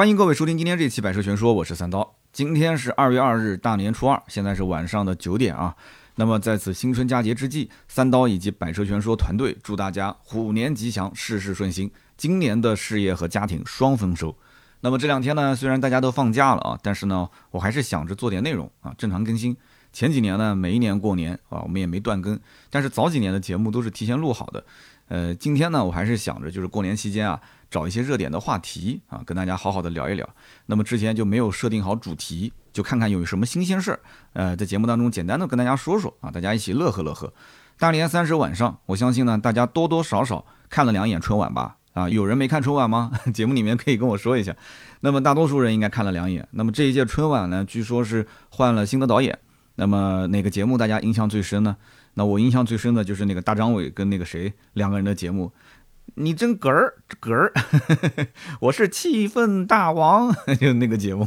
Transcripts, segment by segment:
欢迎各位收听今天这期《百车全说》，我是三刀。今天是二月二日，大年初二，现在是晚上的九点啊。那么在此新春佳节之际，三刀以及《百车全说》团队祝大家虎年吉祥，事事顺心，今年的事业和家庭双丰收。那么这两天呢，虽然大家都放假了啊，但是呢，我还是想着做点内容啊，正常更新。前几年呢，每一年过年啊，我们也没断更，但是早几年的节目都是提前录好的。呃，今天呢，我还是想着就是过年期间啊。找一些热点的话题啊，跟大家好好的聊一聊。那么之前就没有设定好主题，就看看有什么新鲜事儿，呃，在节目当中简单的跟大家说说啊，大家一起乐呵乐呵。大年三十晚上，我相信呢，大家多多少少看了两眼春晚吧？啊，有人没看春晚吗？节目里面可以跟我说一下。那么大多数人应该看了两眼。那么这一届春晚呢，据说是换了新的导演。那么哪个节目大家印象最深呢？那我印象最深的就是那个大张伟跟那个谁两个人的节目。你真嗝儿嗝儿，我是气氛大王，就那个节目，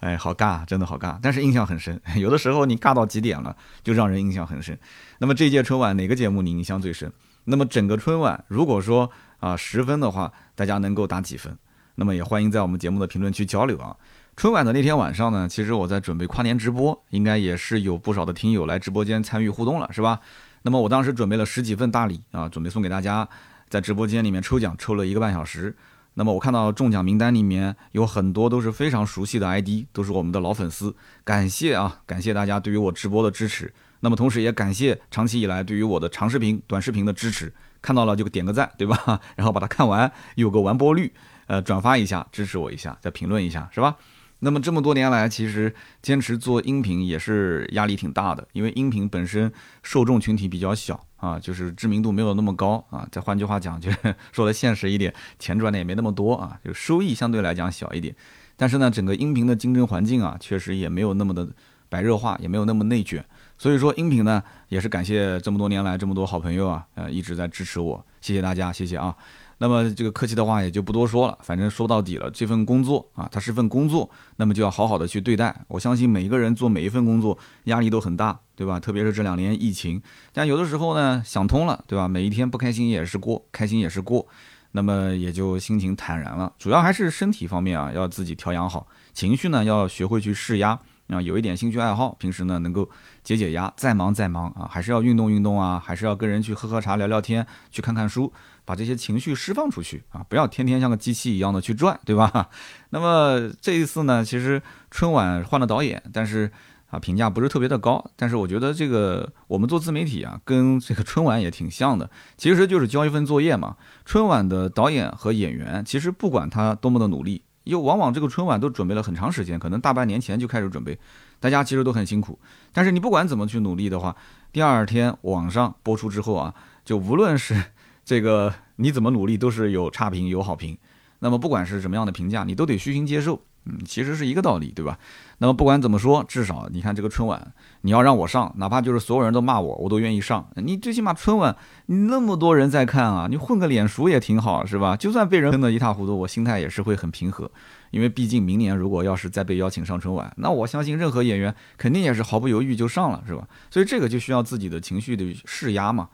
哎，好尬，真的好尬，但是印象很深。有的时候你尬到极点了，就让人印象很深。那么这届春晚哪个节目你印象最深？那么整个春晚，如果说啊十分的话，大家能够打几分？那么也欢迎在我们节目的评论区交流啊。春晚的那天晚上呢，其实我在准备跨年直播，应该也是有不少的听友来直播间参与互动了，是吧？那么我当时准备了十几份大礼啊，准备送给大家。在直播间里面抽奖，抽了一个半小时。那么我看到中奖名单里面有很多都是非常熟悉的 ID，都是我们的老粉丝。感谢啊，感谢大家对于我直播的支持。那么同时也感谢长期以来对于我的长视频、短视频的支持。看到了就点个赞，对吧？然后把它看完，有个完播率，呃，转发一下，支持我一下，再评论一下，是吧？那么这么多年来，其实坚持做音频也是压力挺大的，因为音频本身受众群体比较小啊，就是知名度没有那么高啊。再换句话讲，就 说的现实一点，钱赚的也没那么多啊，就收益相对来讲小一点。但是呢，整个音频的竞争环境啊，确实也没有那么的白热化，也没有那么内卷。所以说，音频呢，也是感谢这么多年来这么多好朋友啊，呃，一直在支持我，谢谢大家，谢谢啊。那么这个客气的话也就不多说了，反正说到底了，这份工作啊，它是份工作，那么就要好好的去对待。我相信每一个人做每一份工作压力都很大，对吧？特别是这两年疫情，但有的时候呢想通了，对吧？每一天不开心也是过，开心也是过，那么也就心情坦然了。主要还是身体方面啊，要自己调养好，情绪呢要学会去释压。啊，有一点兴趣爱好，平时呢能够解解压。再忙再忙啊，还是要运动运动啊，还是要跟人去喝喝茶、聊聊天，去看看书，把这些情绪释放出去啊！不要天天像个机器一样的去转，对吧？那么这一次呢，其实春晚换了导演，但是啊评价不是特别的高。但是我觉得这个我们做自媒体啊，跟这个春晚也挺像的，其实就是交一份作业嘛。春晚的导演和演员，其实不管他多么的努力。又往往这个春晚都准备了很长时间，可能大半年前就开始准备，大家其实都很辛苦。但是你不管怎么去努力的话，第二天网上播出之后啊，就无论是这个你怎么努力，都是有差评有好评。那么不管是什么样的评价，你都得虚心接受。嗯，其实是一个道理，对吧？那么不管怎么说，至少你看这个春晚，你要让我上，哪怕就是所有人都骂我，我都愿意上。你最起码春晚，你那么多人在看啊，你混个脸熟也挺好，是吧？就算被人喷得一塌糊涂，我心态也是会很平和，因为毕竟明年如果要是再被邀请上春晚，那我相信任何演员肯定也是毫不犹豫就上了，是吧？所以这个就需要自己的情绪的释压嘛。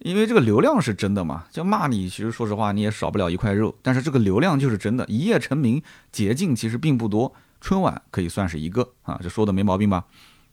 因为这个流量是真的嘛，就骂你，其实说实话你也少不了一块肉。但是这个流量就是真的，一夜成名捷径其实并不多，春晚可以算是一个啊，这说的没毛病吧？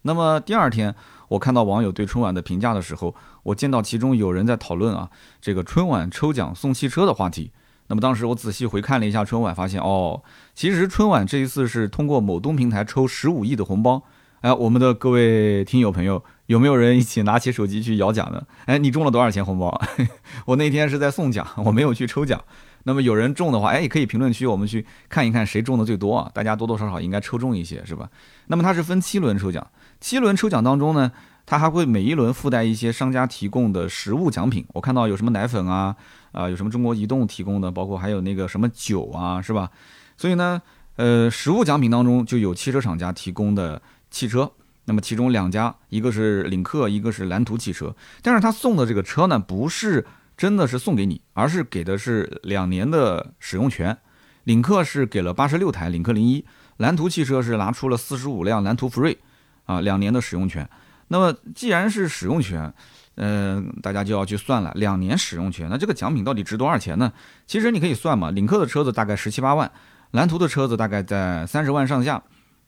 那么第二天我看到网友对春晚的评价的时候，我见到其中有人在讨论啊，这个春晚抽奖送汽车的话题。那么当时我仔细回看了一下春晚，发现哦，其实春晚这一次是通过某东平台抽十五亿的红包。哎，我们的各位听友朋友。有没有人一起拿起手机去摇奖的？哎，你中了多少钱红包？我那天是在送奖，我没有去抽奖。那么有人中的话，哎，也可以评论区我们去看一看谁中的最多啊？大家多多少少应该抽中一些，是吧？那么它是分七轮抽奖，七轮抽奖当中呢，它还会每一轮附带一些商家提供的实物奖品。我看到有什么奶粉啊，啊，有什么中国移动提供的，包括还有那个什么酒啊，是吧？所以呢，呃，实物奖品当中就有汽车厂家提供的汽车。那么其中两家，一个是领克，一个是蓝图汽车。但是他送的这个车呢，不是真的是送给你，而是给的是两年的使用权。领克是给了八十六台领克零一，蓝图汽车是拿出了四十五辆蓝图福瑞，啊，两年的使用权。那么既然是使用权，嗯，大家就要去算了，两年使用权，那这个奖品到底值多少钱呢？其实你可以算嘛，领克的车子大概十七八万。蓝图的车子大概在三十万上下。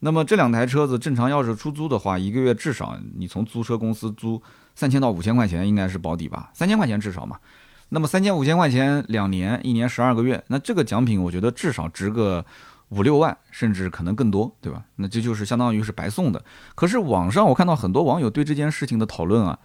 那么这两台车子正常要是出租的话，一个月至少你从租车公司租三千到五千块钱，应该是保底吧？三千块钱至少嘛。那么三千五千块钱两年，一年十二个月，那这个奖品我觉得至少值个五六万，甚至可能更多，对吧？那这就是相当于是白送的。可是网上我看到很多网友对这件事情的讨论啊，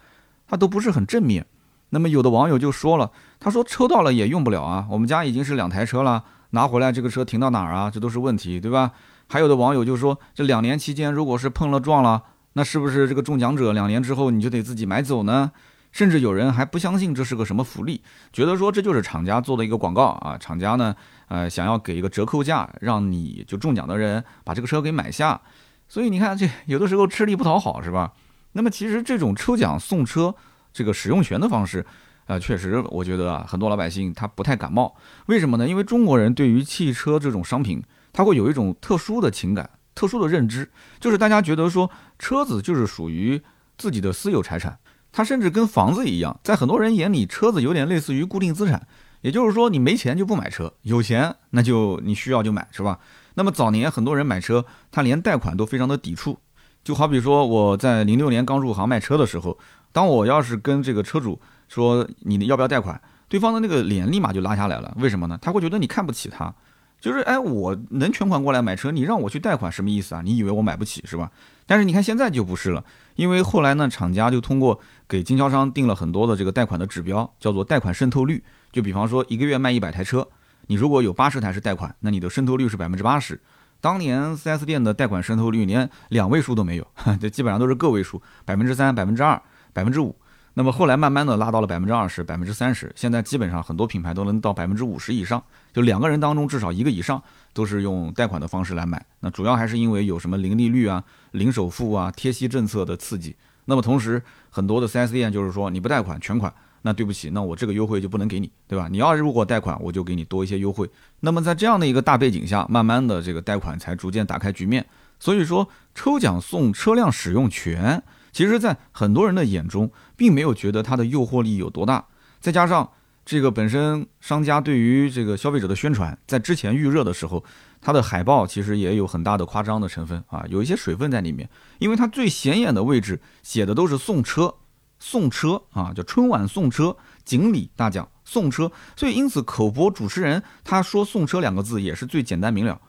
他都不是很正面。那么有的网友就说了，他说抽到了也用不了啊，我们家已经是两台车了，拿回来这个车停到哪儿啊？这都是问题，对吧？还有的网友就说，这两年期间如果是碰了撞了，那是不是这个中奖者两年之后你就得自己买走呢？甚至有人还不相信这是个什么福利，觉得说这就是厂家做的一个广告啊，厂家呢，呃，想要给一个折扣价，让你就中奖的人把这个车给买下。所以你看，这有的时候吃力不讨好，是吧？那么其实这种抽奖送车这个使用权的方式，呃，确实我觉得啊，很多老百姓他不太感冒。为什么呢？因为中国人对于汽车这种商品。他会有一种特殊的情感、特殊的认知，就是大家觉得说车子就是属于自己的私有财产，它甚至跟房子一样，在很多人眼里，车子有点类似于固定资产。也就是说，你没钱就不买车，有钱那就你需要就买，是吧？那么早年很多人买车，他连贷款都非常的抵触，就好比说我在零六年刚入行卖车的时候，当我要是跟这个车主说你要不要贷款，对方的那个脸立马就拉下来了，为什么呢？他会觉得你看不起他。就是哎，我能全款过来买车，你让我去贷款什么意思啊？你以为我买不起是吧？但是你看现在就不是了，因为后来呢，厂家就通过给经销商定了很多的这个贷款的指标，叫做贷款渗透率。就比方说一个月卖一百台车，你如果有八十台是贷款，那你的渗透率是百分之八十。当年 4S 店的贷款渗透率连两位数都没有，这基本上都是个位数，百分之三、百分之二、百分之五。那么后来慢慢的拉到了百分之二十、百分之三十，现在基本上很多品牌都能到百分之五十以上，就两个人当中至少一个以上都是用贷款的方式来买。那主要还是因为有什么零利率啊、零首付啊、贴息政策的刺激。那么同时，很多的 4S 店就是说你不贷款全款，那对不起，那我这个优惠就不能给你，对吧？你要如果贷款，我就给你多一些优惠。那么在这样的一个大背景下，慢慢的这个贷款才逐渐打开局面。所以说，抽奖送车辆使用权。其实，在很多人的眼中，并没有觉得它的诱惑力有多大。再加上这个本身商家对于这个消费者的宣传，在之前预热的时候，它的海报其实也有很大的夸张的成分啊，有一些水分在里面。因为它最显眼的位置写的都是送车，送车啊，叫春晚送车，锦鲤大奖送车。所以因此，口播主持人他说送车两个字也是最简单明了。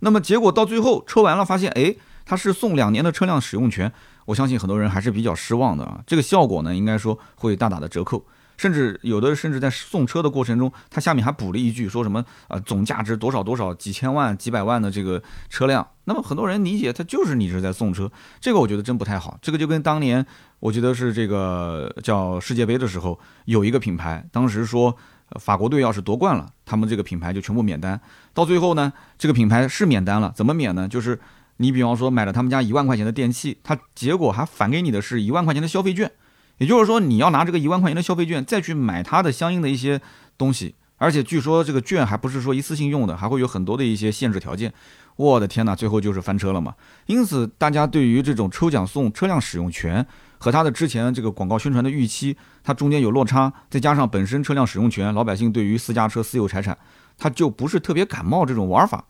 那么结果到最后抽完了，发现哎，他是送两年的车辆使用权。我相信很多人还是比较失望的啊，这个效果呢，应该说会大打的折扣，甚至有的甚至在送车的过程中，他下面还补了一句，说什么啊总价值多少多少几千万几百万的这个车辆，那么很多人理解他就是你是在送车，这个我觉得真不太好，这个就跟当年我觉得是这个叫世界杯的时候，有一个品牌当时说法国队要是夺冠了，他们这个品牌就全部免单，到最后呢，这个品牌是免单了，怎么免呢？就是。你比方说买了他们家一万块钱的电器，他结果还返给你的是一万块钱的消费券，也就是说你要拿这个一万块钱的消费券再去买它的相应的一些东西，而且据说这个券还不是说一次性用的，还会有很多的一些限制条件。我的天哪，最后就是翻车了嘛！因此大家对于这种抽奖送车辆使用权和它的之前这个广告宣传的预期，它中间有落差，再加上本身车辆使用权，老百姓对于私家车私有财产，他就不是特别感冒这种玩法。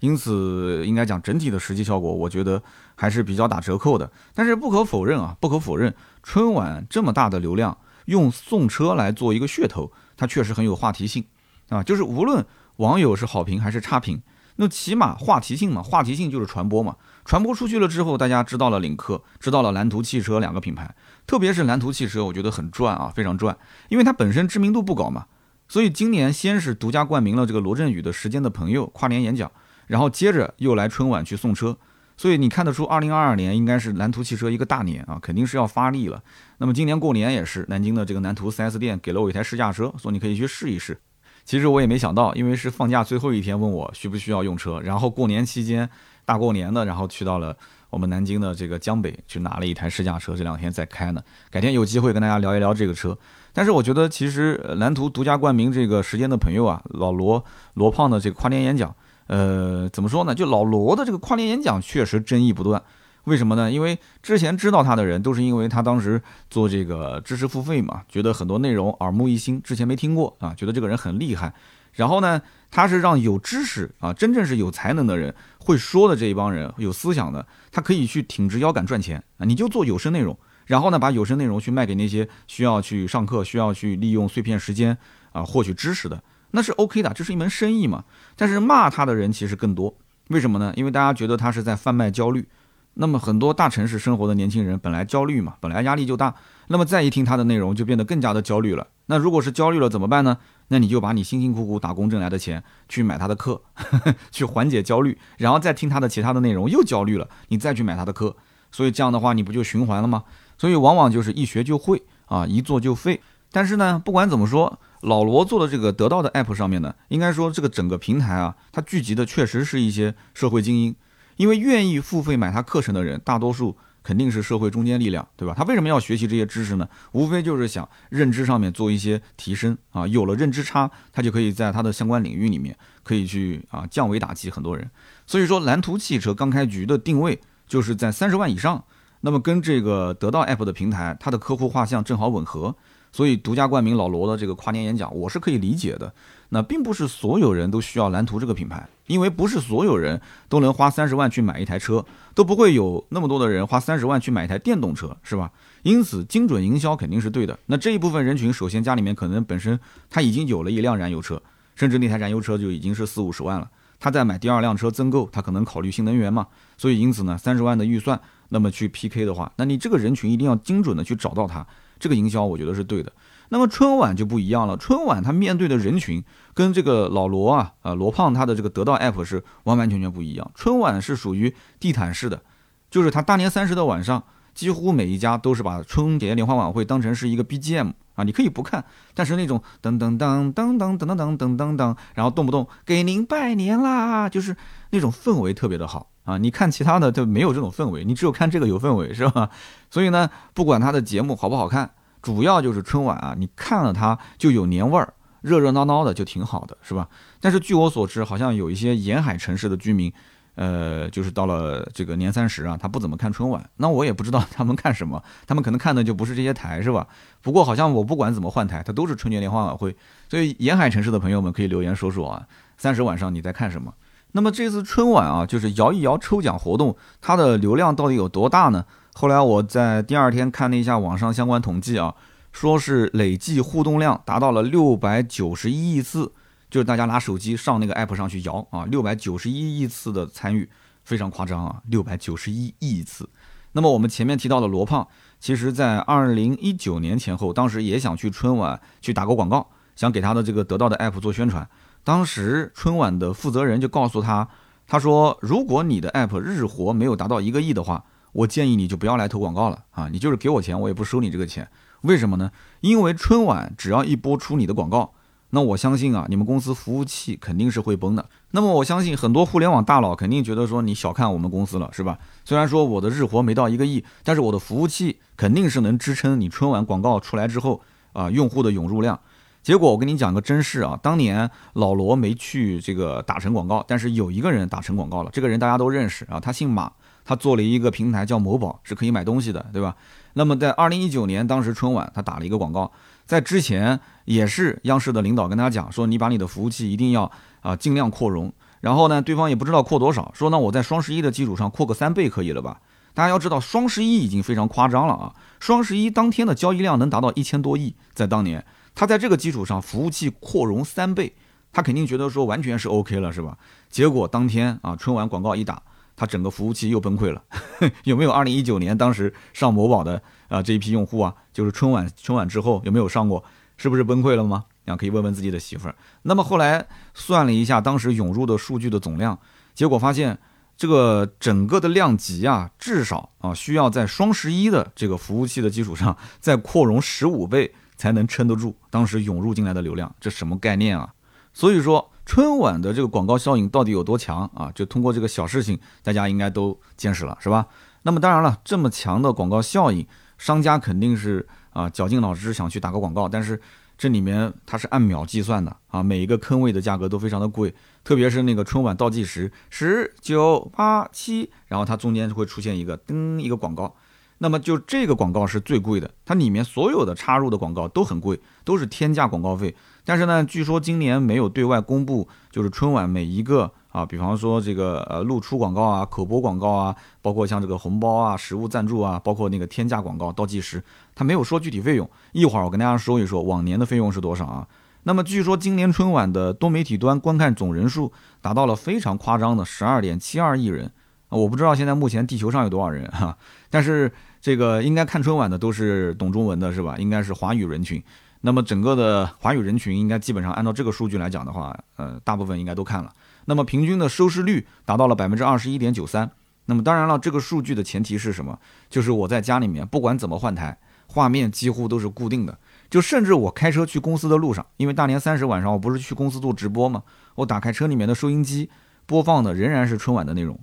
因此，应该讲整体的实际效果，我觉得还是比较打折扣的。但是不可否认啊，不可否认，春晚这么大的流量，用送车来做一个噱头，它确实很有话题性啊。就是无论网友是好评还是差评，那起码话题性嘛，话题性就是传播嘛。传播出去了之后，大家知道了领克，知道了蓝图汽车两个品牌，特别是蓝图汽车，我觉得很赚啊，非常赚，因为它本身知名度不高嘛。所以今年先是独家冠名了这个罗振宇的《时间的朋友》跨年演讲。然后接着又来春晚去送车，所以你看得出，二零二二年应该是蓝图汽车一个大年啊，肯定是要发力了。那么今年过年也是，南京的这个南图 4S 店给了我一台试驾车，说你可以去试一试。其实我也没想到，因为是放假最后一天问我需不需要用车，然后过年期间大过年的，然后去到了我们南京的这个江北去拿了一台试驾车，这两天在开呢。改天有机会跟大家聊一聊这个车。但是我觉得其实蓝图独家冠名这个时间的朋友啊，老罗罗胖的这个跨年演讲。呃，怎么说呢？就老罗的这个跨年演讲确实争议不断，为什么呢？因为之前知道他的人都是因为他当时做这个知识付费嘛，觉得很多内容耳目一新，之前没听过啊，觉得这个人很厉害。然后呢，他是让有知识啊，真正是有才能的人，会说的这一帮人，有思想的，他可以去挺直腰杆赚钱啊。你就做有声内容，然后呢，把有声内容去卖给那些需要去上课、需要去利用碎片时间啊获取知识的，那是 OK 的，这是一门生意嘛。但是骂他的人其实更多，为什么呢？因为大家觉得他是在贩卖焦虑。那么很多大城市生活的年轻人本来焦虑嘛，本来压力就大，那么再一听他的内容就变得更加的焦虑了。那如果是焦虑了怎么办呢？那你就把你辛辛苦苦打工挣来的钱去买他的课，去缓解焦虑，然后再听他的其他的内容又焦虑了，你再去买他的课，所以这样的话你不就循环了吗？所以往往就是一学就会啊，一做就废。但是呢，不管怎么说，老罗做的这个得到的 app 上面呢，应该说这个整个平台啊，它聚集的确实是一些社会精英。因为愿意付费买他课程的人，大多数肯定是社会中坚力量，对吧？他为什么要学习这些知识呢？无非就是想认知上面做一些提升啊。有了认知差，他就可以在他的相关领域里面可以去啊降维打击很多人。所以说，蓝图汽车刚开局的定位就是在三十万以上，那么跟这个得到 app 的平台，它的客户画像正好吻合。所以独家冠名老罗的这个跨年演讲，我是可以理解的。那并不是所有人都需要蓝图这个品牌，因为不是所有人都能花三十万去买一台车，都不会有那么多的人花三十万去买一台电动车，是吧？因此，精准营销肯定是对的。那这一部分人群，首先家里面可能本身他已经有了一辆燃油车，甚至那台燃油车就已经是四五十万了，他再买第二辆车增购，他可能考虑新能源嘛。所以，因此呢，三十万的预算，那么去 PK 的话，那你这个人群一定要精准的去找到他。这个营销我觉得是对的，那么春晚就不一样了。春晚它面对的人群跟这个老罗啊，呃罗胖他的这个得到 app 是完完全全不一样。春晚是属于地毯式的，就是他大年三十的晚上，几乎每一家都是把春节联欢晚会当成是一个 BGM 啊，你可以不看，但是那种噔噔噔噔噔噔噔噔噔噔，然后动不动给您拜年啦，就是那种氛围特别的好。啊，你看其他的就没有这种氛围，你只有看这个有氛围，是吧？所以呢，不管他的节目好不好看，主要就是春晚啊，你看了它就有年味儿，热热闹闹的就挺好的，是吧？但是据我所知，好像有一些沿海城市的居民，呃，就是到了这个年三十啊，他不怎么看春晚。那我也不知道他们看什么，他们可能看的就不是这些台，是吧？不过好像我不管怎么换台，它都是春节联欢晚会。所以沿海城市的朋友们可以留言说说啊，三十晚上你在看什么？那么这次春晚啊，就是摇一摇抽奖活动，它的流量到底有多大呢？后来我在第二天看了一下网上相关统计啊，说是累计互动量达到了六百九十一亿次，就是大家拿手机上那个 app 上去摇啊，六百九十一亿次的参与，非常夸张啊，六百九十一亿次。那么我们前面提到的罗胖，其实在二零一九年前后，当时也想去春晚去打个广告，想给他的这个得到的 app 做宣传。当时春晚的负责人就告诉他，他说：“如果你的 app 日活没有达到一个亿的话，我建议你就不要来投广告了啊！你就是给我钱，我也不收你这个钱。为什么呢？因为春晚只要一播出你的广告，那我相信啊，你们公司服务器肯定是会崩的。那么我相信很多互联网大佬肯定觉得说你小看我们公司了，是吧？虽然说我的日活没到一个亿，但是我的服务器肯定是能支撑你春晚广告出来之后啊用户的涌入量。”结果我跟你讲个真事啊，当年老罗没去这个打成广告，但是有一个人打成广告了。这个人大家都认识啊，他姓马，他做了一个平台叫某宝，是可以买东西的，对吧？那么在二零一九年当时春晚，他打了一个广告，在之前也是央视的领导跟他讲说，你把你的服务器一定要啊尽量扩容。然后呢，对方也不知道扩多少，说那我在双十一的基础上扩个三倍可以了吧？大家要知道，双十一已经非常夸张了啊，双十一当天的交易量能达到一千多亿，在当年。他在这个基础上，服务器扩容三倍，他肯定觉得说完全是 OK 了，是吧？结果当天啊，春晚广告一打，他整个服务器又崩溃了。有没有二零一九年当时上某宝的啊这一批用户啊？就是春晚春晚之后有没有上过？是不是崩溃了吗？啊，可以问问自己的媳妇儿。那么后来算了一下当时涌入的数据的总量，结果发现这个整个的量级啊，至少啊需要在双十一的这个服务器的基础上再扩容十五倍。才能撑得住当时涌入进来的流量，这什么概念啊？所以说春晚的这个广告效应到底有多强啊？就通过这个小事情，大家应该都见识了，是吧？那么当然了，这么强的广告效应，商家肯定是啊绞尽脑汁想去打个广告，但是这里面它是按秒计算的啊，每一个坑位的价格都非常的贵，特别是那个春晚倒计时十九八七，然后它中间会出现一个噔一个广告。那么就这个广告是最贵的，它里面所有的插入的广告都很贵，都是天价广告费。但是呢，据说今年没有对外公布，就是春晚每一个啊，比方说这个呃露出广告啊、口播广告啊，包括像这个红包啊、实物赞助啊，包括那个天价广告倒计时，他没有说具体费用。一会儿我跟大家说一说往年的费用是多少啊？那么据说今年春晚的多媒体端观看总人数达到了非常夸张的十二点七二亿人。我不知道现在目前地球上有多少人哈，但是。这个应该看春晚的都是懂中文的，是吧？应该是华语人群。那么整个的华语人群应该基本上按照这个数据来讲的话，呃，大部分应该都看了。那么平均的收视率达到了百分之二十一点九三。那么当然了，这个数据的前提是什么？就是我在家里面不管怎么换台，画面几乎都是固定的。就甚至我开车去公司的路上，因为大年三十晚上我不是去公司做直播吗？我打开车里面的收音机。播放的仍然是春晚的内容。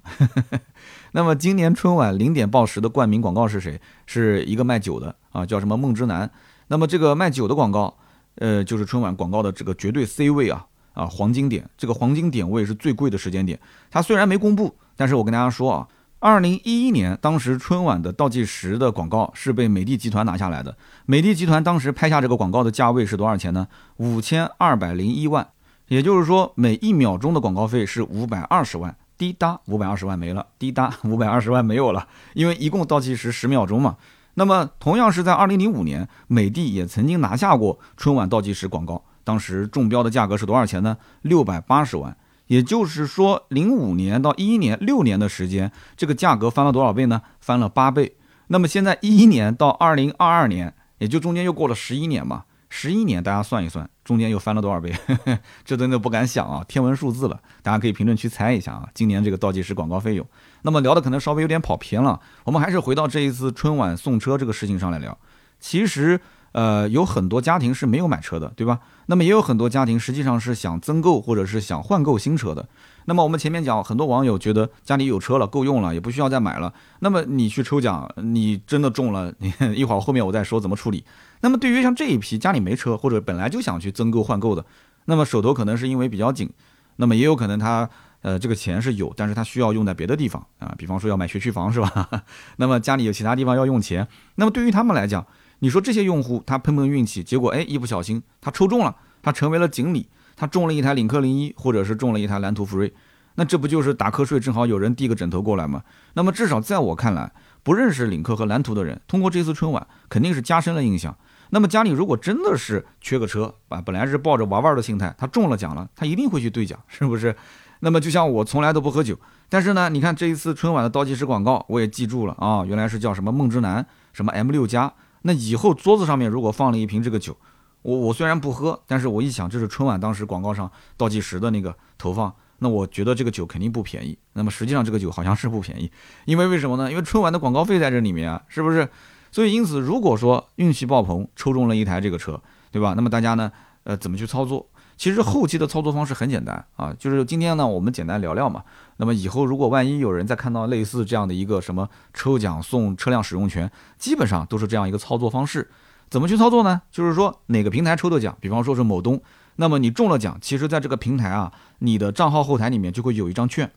那么今年春晚零点报时的冠名广告是谁？是一个卖酒的啊，叫什么梦之男。那么这个卖酒的广告，呃，就是春晚广告的这个绝对 C 位啊啊，黄金点。这个黄金点位是最贵的时间点。它虽然没公布，但是我跟大家说啊，二零一一年当时春晚的倒计时的广告是被美的集团拿下来的。美的集团当时拍下这个广告的价位是多少钱呢？五千二百零一万。也就是说，每一秒钟的广告费是五百二十万，滴答，五百二十万没了，滴答，五百二十万没有了，因为一共倒计时十秒钟嘛。那么，同样是在二零零五年，美的也曾经拿下过春晚倒计时广告，当时中标的价格是多少钱呢？六百八十万。也就是说，零五年到一一年六年的时间，这个价格翻了多少倍呢？翻了八倍。那么现在一一年到二零二二年，也就中间又过了十一年嘛。十一年，大家算一算，中间又翻了多少倍？这真的不敢想啊，天文数字了。大家可以评论区猜一下啊，今年这个倒计时广告费用。那么聊的可能稍微有点跑偏了，我们还是回到这一次春晚送车这个事情上来聊。其实，呃，有很多家庭是没有买车的，对吧？那么也有很多家庭实际上是想增购或者是想换购新车的。那么我们前面讲，很多网友觉得家里有车了，够用了，也不需要再买了。那么你去抽奖，你真的中了，你一会儿后面我再说怎么处理。那么对于像这一批家里没车或者本来就想去增购换购的，那么手头可能是因为比较紧，那么也有可能他呃这个钱是有，但是他需要用在别的地方啊，比方说要买学区房是吧？那么家里有其他地方要用钱，那么对于他们来讲，你说这些用户他碰碰运气，结果哎一不小心他抽中了，他成为了锦鲤。他中了一台领克零一，或者是中了一台蓝图福瑞，那这不就是打瞌睡正好有人递个枕头过来吗？那么至少在我看来，不认识领克和蓝图的人，通过这次春晚肯定是加深了印象。那么家里如果真的是缺个车啊，本来是抱着玩玩的心态，他中了奖了，他一定会去兑奖，是不是？那么就像我从来都不喝酒，但是呢，你看这一次春晚的倒计时广告，我也记住了啊，原来是叫什么梦之男，什么 M 六加。那以后桌子上面如果放了一瓶这个酒。我我虽然不喝，但是我一想，这是春晚当时广告上倒计时的那个投放，那我觉得这个酒肯定不便宜。那么实际上这个酒好像是不便宜，因为为什么呢？因为春晚的广告费在这里面啊，是不是？所以因此，如果说运气爆棚抽中了一台这个车，对吧？那么大家呢，呃，怎么去操作？其实后期的操作方式很简单啊，就是今天呢，我们简单聊聊嘛。那么以后如果万一有人再看到类似这样的一个什么抽奖送车辆使用权，基本上都是这样一个操作方式。怎么去操作呢？就是说哪个平台抽的奖，比方说是某东，那么你中了奖，其实在这个平台啊，你的账号后台里面就会有一张券，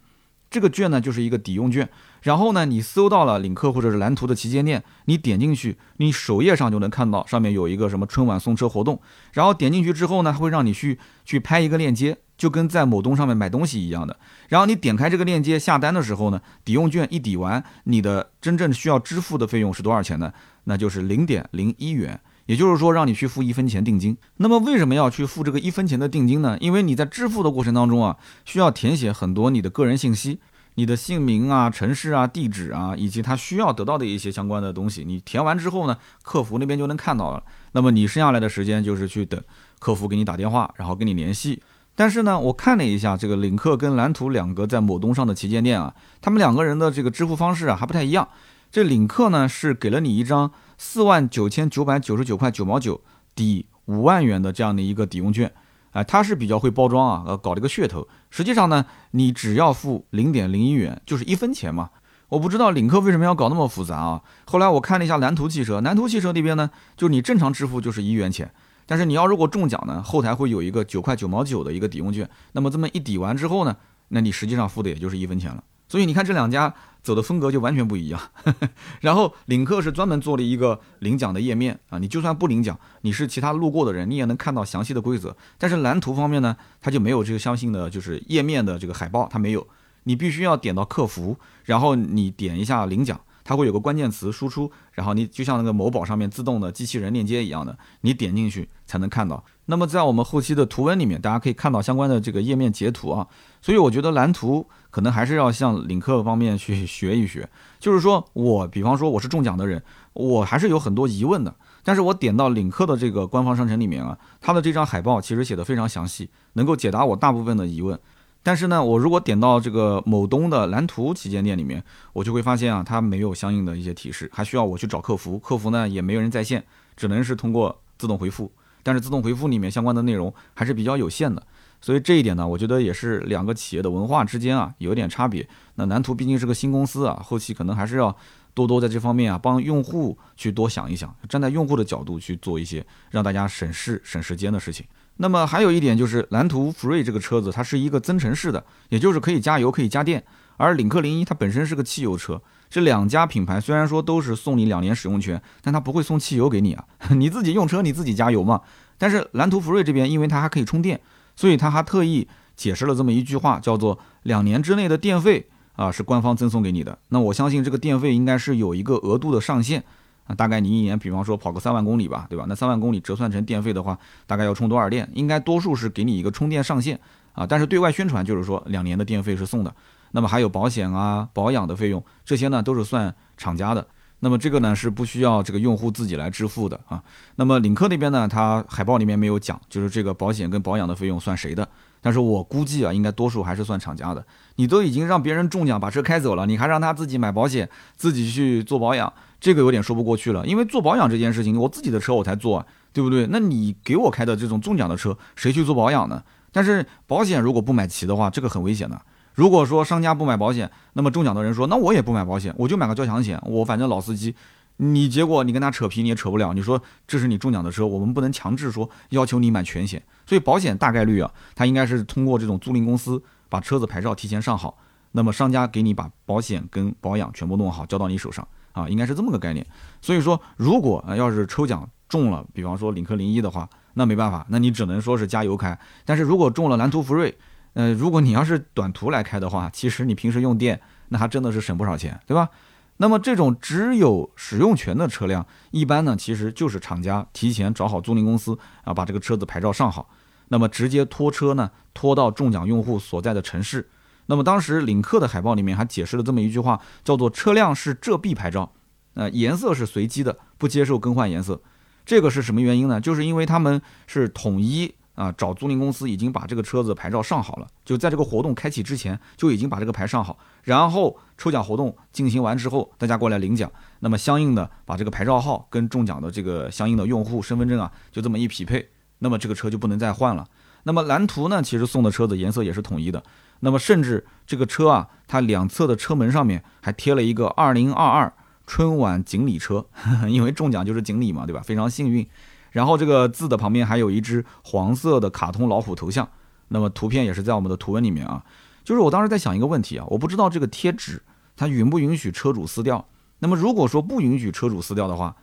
这个券呢就是一个抵用券。然后呢，你搜到了领克或者是蓝图的旗舰店，你点进去，你首页上就能看到上面有一个什么春晚送车活动。然后点进去之后呢，它会让你去去拍一个链接，就跟在某东上面买东西一样的。然后你点开这个链接下单的时候呢，抵用券一抵完，你的真正需要支付的费用是多少钱呢？那就是零点零一元，也就是说让你去付一分钱定金。那么为什么要去付这个一分钱的定金呢？因为你在支付的过程当中啊，需要填写很多你的个人信息，你的姓名啊、城市啊、地址啊，以及他需要得到的一些相关的东西。你填完之后呢，客服那边就能看到了。那么你剩下来的时间就是去等客服给你打电话，然后跟你联系。但是呢，我看了一下这个领克跟蓝图两个在某东上的旗舰店啊，他们两个人的这个支付方式啊还不太一样。这领克呢是给了你一张四万九千九百九十九块九毛九抵五万元的这样的一个抵用券，哎，它是比较会包装啊，呃，搞了个噱头。实际上呢，你只要付零点零一元，就是一分钱嘛。我不知道领克为什么要搞那么复杂啊。后来我看了一下蓝图汽车，蓝图汽车那边呢，就是你正常支付就是一元钱，但是你要如果中奖呢，后台会有一个九块九毛九的一个抵用券。那么这么一抵完之后呢，那你实际上付的也就是一分钱了。所以你看这两家走的风格就完全不一样。然后领克是专门做了一个领奖的页面啊，你就算不领奖，你是其他路过的人，你也能看到详细的规则。但是蓝图方面呢，它就没有这个相信的，就是页面的这个海报，它没有，你必须要点到客服，然后你点一下领奖。它会有个关键词输出，然后你就像那个某宝上面自动的机器人链接一样的，你点进去才能看到。那么在我们后期的图文里面，大家可以看到相关的这个页面截图啊。所以我觉得蓝图可能还是要向领克方面去学一学。就是说我，比方说我是中奖的人，我还是有很多疑问的。但是我点到领克的这个官方商城里面啊，它的这张海报其实写的非常详细，能够解答我大部分的疑问。但是呢，我如果点到这个某东的蓝图旗舰店里面，我就会发现啊，它没有相应的一些提示，还需要我去找客服，客服呢也没有人在线，只能是通过自动回复。但是自动回复里面相关的内容还是比较有限的，所以这一点呢，我觉得也是两个企业的文化之间啊有点差别。那蓝图毕竟是个新公司啊，后期可能还是要多多在这方面啊帮用户去多想一想，站在用户的角度去做一些让大家省事省时间的事情。那么还有一点就是，蓝图福瑞这个车子它是一个增程式的，也就是可以加油可以加电。而领克零一它本身是个汽油车，这两家品牌虽然说都是送你两年使用权，但它不会送汽油给你啊，你自己用车你自己加油嘛。但是蓝图福瑞这边因为它还可以充电，所以他还特意解释了这么一句话，叫做两年之内的电费啊是官方赠送给你的。那我相信这个电费应该是有一个额度的上限啊。大概你一年，比方说跑个三万公里吧，对吧？那三万公里折算成电费的话，大概要充多少电？应该多数是给你一个充电上限啊。但是对外宣传就是说两年的电费是送的。那么还有保险啊、保养的费用，这些呢都是算厂家的。那么这个呢是不需要这个用户自己来支付的啊。那么领克那边呢，它海报里面没有讲，就是这个保险跟保养的费用算谁的？但是我估计啊，应该多数还是算厂家的。你都已经让别人中奖把车开走了，你还让他自己买保险，自己去做保养？这个有点说不过去了，因为做保养这件事情，我自己的车我才做，对不对？那你给我开的这种中奖的车，谁去做保养呢？但是保险如果不买齐的话，这个很危险的。如果说商家不买保险，那么中奖的人说，那我也不买保险，我就买个交强险，我反正老司机。你结果你跟他扯皮，你也扯不了。你说这是你中奖的车，我们不能强制说要求你买全险。所以保险大概率啊，它应该是通过这种租赁公司把车子牌照提前上好，那么商家给你把保险跟保养全部弄好，交到你手上。啊，应该是这么个概念。所以说，如果要是抽奖中了，比方说领克零一的话，那没办法，那你只能说是加油开。但是如果中了蓝图福瑞，呃，如果你要是短途来开的话，其实你平时用电，那还真的是省不少钱，对吧？那么这种只有使用权的车辆，一般呢，其实就是厂家提前找好租赁公司啊，把这个车子牌照上好，那么直接拖车呢，拖到中奖用户所在的城市。那么当时领克的海报里面还解释了这么一句话，叫做“车辆是浙 B 牌照，呃，颜色是随机的，不接受更换颜色。”这个是什么原因呢？就是因为他们是统一啊，找租赁公司已经把这个车子牌照上好了，就在这个活动开启之前就已经把这个牌上好，然后抽奖活动进行完之后，大家过来领奖，那么相应的把这个牌照号跟中奖的这个相应的用户身份证啊，就这么一匹配，那么这个车就不能再换了。那么蓝图呢，其实送的车子颜色也是统一的。那么甚至这个车啊，它两侧的车门上面还贴了一个二零二二春晚锦鲤车，因为中奖就是锦鲤嘛，对吧？非常幸运。然后这个字的旁边还有一只黄色的卡通老虎头像。那么图片也是在我们的图文里面啊。就是我当时在想一个问题啊，我不知道这个贴纸它允不允许车主撕掉。那么如果说不允许车主撕掉的话，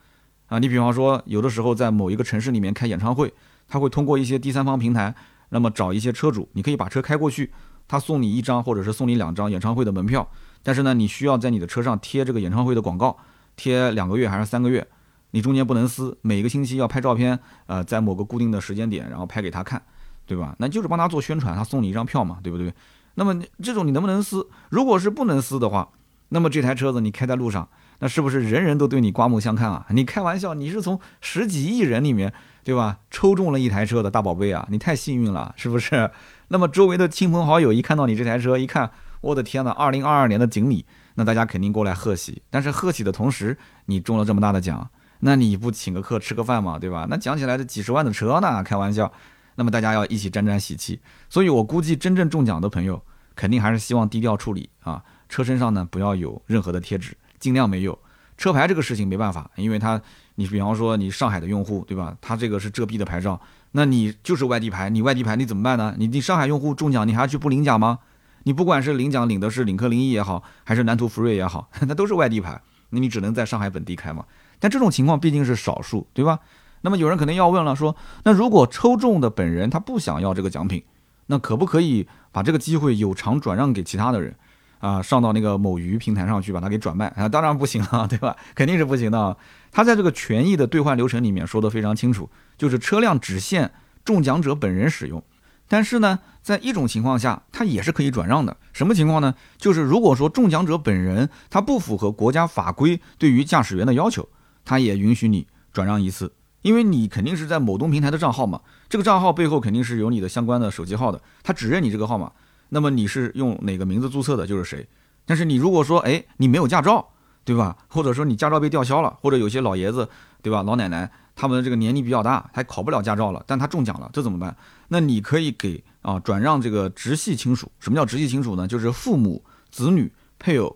啊，你比方说有的时候在某一个城市里面开演唱会，他会通过一些第三方平台，那么找一些车主，你可以把车开过去。他送你一张，或者是送你两张演唱会的门票，但是呢，你需要在你的车上贴这个演唱会的广告，贴两个月还是三个月？你中间不能撕，每个星期要拍照片，呃，在某个固定的时间点，然后拍给他看，对吧？那就是帮他做宣传，他送你一张票嘛，对不对？那么这种你能不能撕？如果是不能撕的话，那么这台车子你开在路上，那是不是人人都对你刮目相看啊？你开玩笑，你是从十几亿人里面，对吧？抽中了一台车的大宝贝啊，你太幸运了，是不是？那么周围的亲朋好友一看到你这台车，一看，我的天呐，二零二二年的锦鲤，那大家肯定过来贺喜。但是贺喜的同时，你中了这么大的奖，那你不请个客吃个饭嘛，对吧？那讲起来这几十万的车呢，开玩笑。那么大家要一起沾沾喜气。所以我估计真正中奖的朋友，肯定还是希望低调处理啊，车身上呢不要有任何的贴纸，尽量没有。车牌这个事情没办法，因为他，你比方说你上海的用户，对吧？他这个是浙 B 的牌照。那你就是外地牌，你外地牌你怎么办呢？你你上海用户中奖，你还要去不领奖吗？你不管是领奖领的是领克零一也好，还是南图福瑞也好，那都是外地牌，那你只能在上海本地开嘛。但这种情况毕竟是少数，对吧？那么有人可能要问了，说那如果抽中的本人他不想要这个奖品，那可不可以把这个机会有偿转让给其他的人？啊，上到那个某鱼平台上去把它给转卖啊？当然不行啊，对吧？肯定是不行的。他在这个权益的兑换流程里面说的非常清楚，就是车辆只限中奖者本人使用。但是呢，在一种情况下，它也是可以转让的。什么情况呢？就是如果说中奖者本人他不符合国家法规对于驾驶员的要求，他也允许你转让一次，因为你肯定是在某东平台的账号嘛，这个账号背后肯定是有你的相关的手机号的，他只认你这个号码。那么你是用哪个名字注册的，就是谁。但是你如果说，哎，你没有驾照，对吧？或者说你驾照被吊销了，或者有些老爷子，对吧？老奶奶他们的这个年龄比较大，他考不了驾照了，但他中奖了，这怎么办？那你可以给啊转让这个直系亲属。什么叫直系亲属呢？就是父母、子女、配偶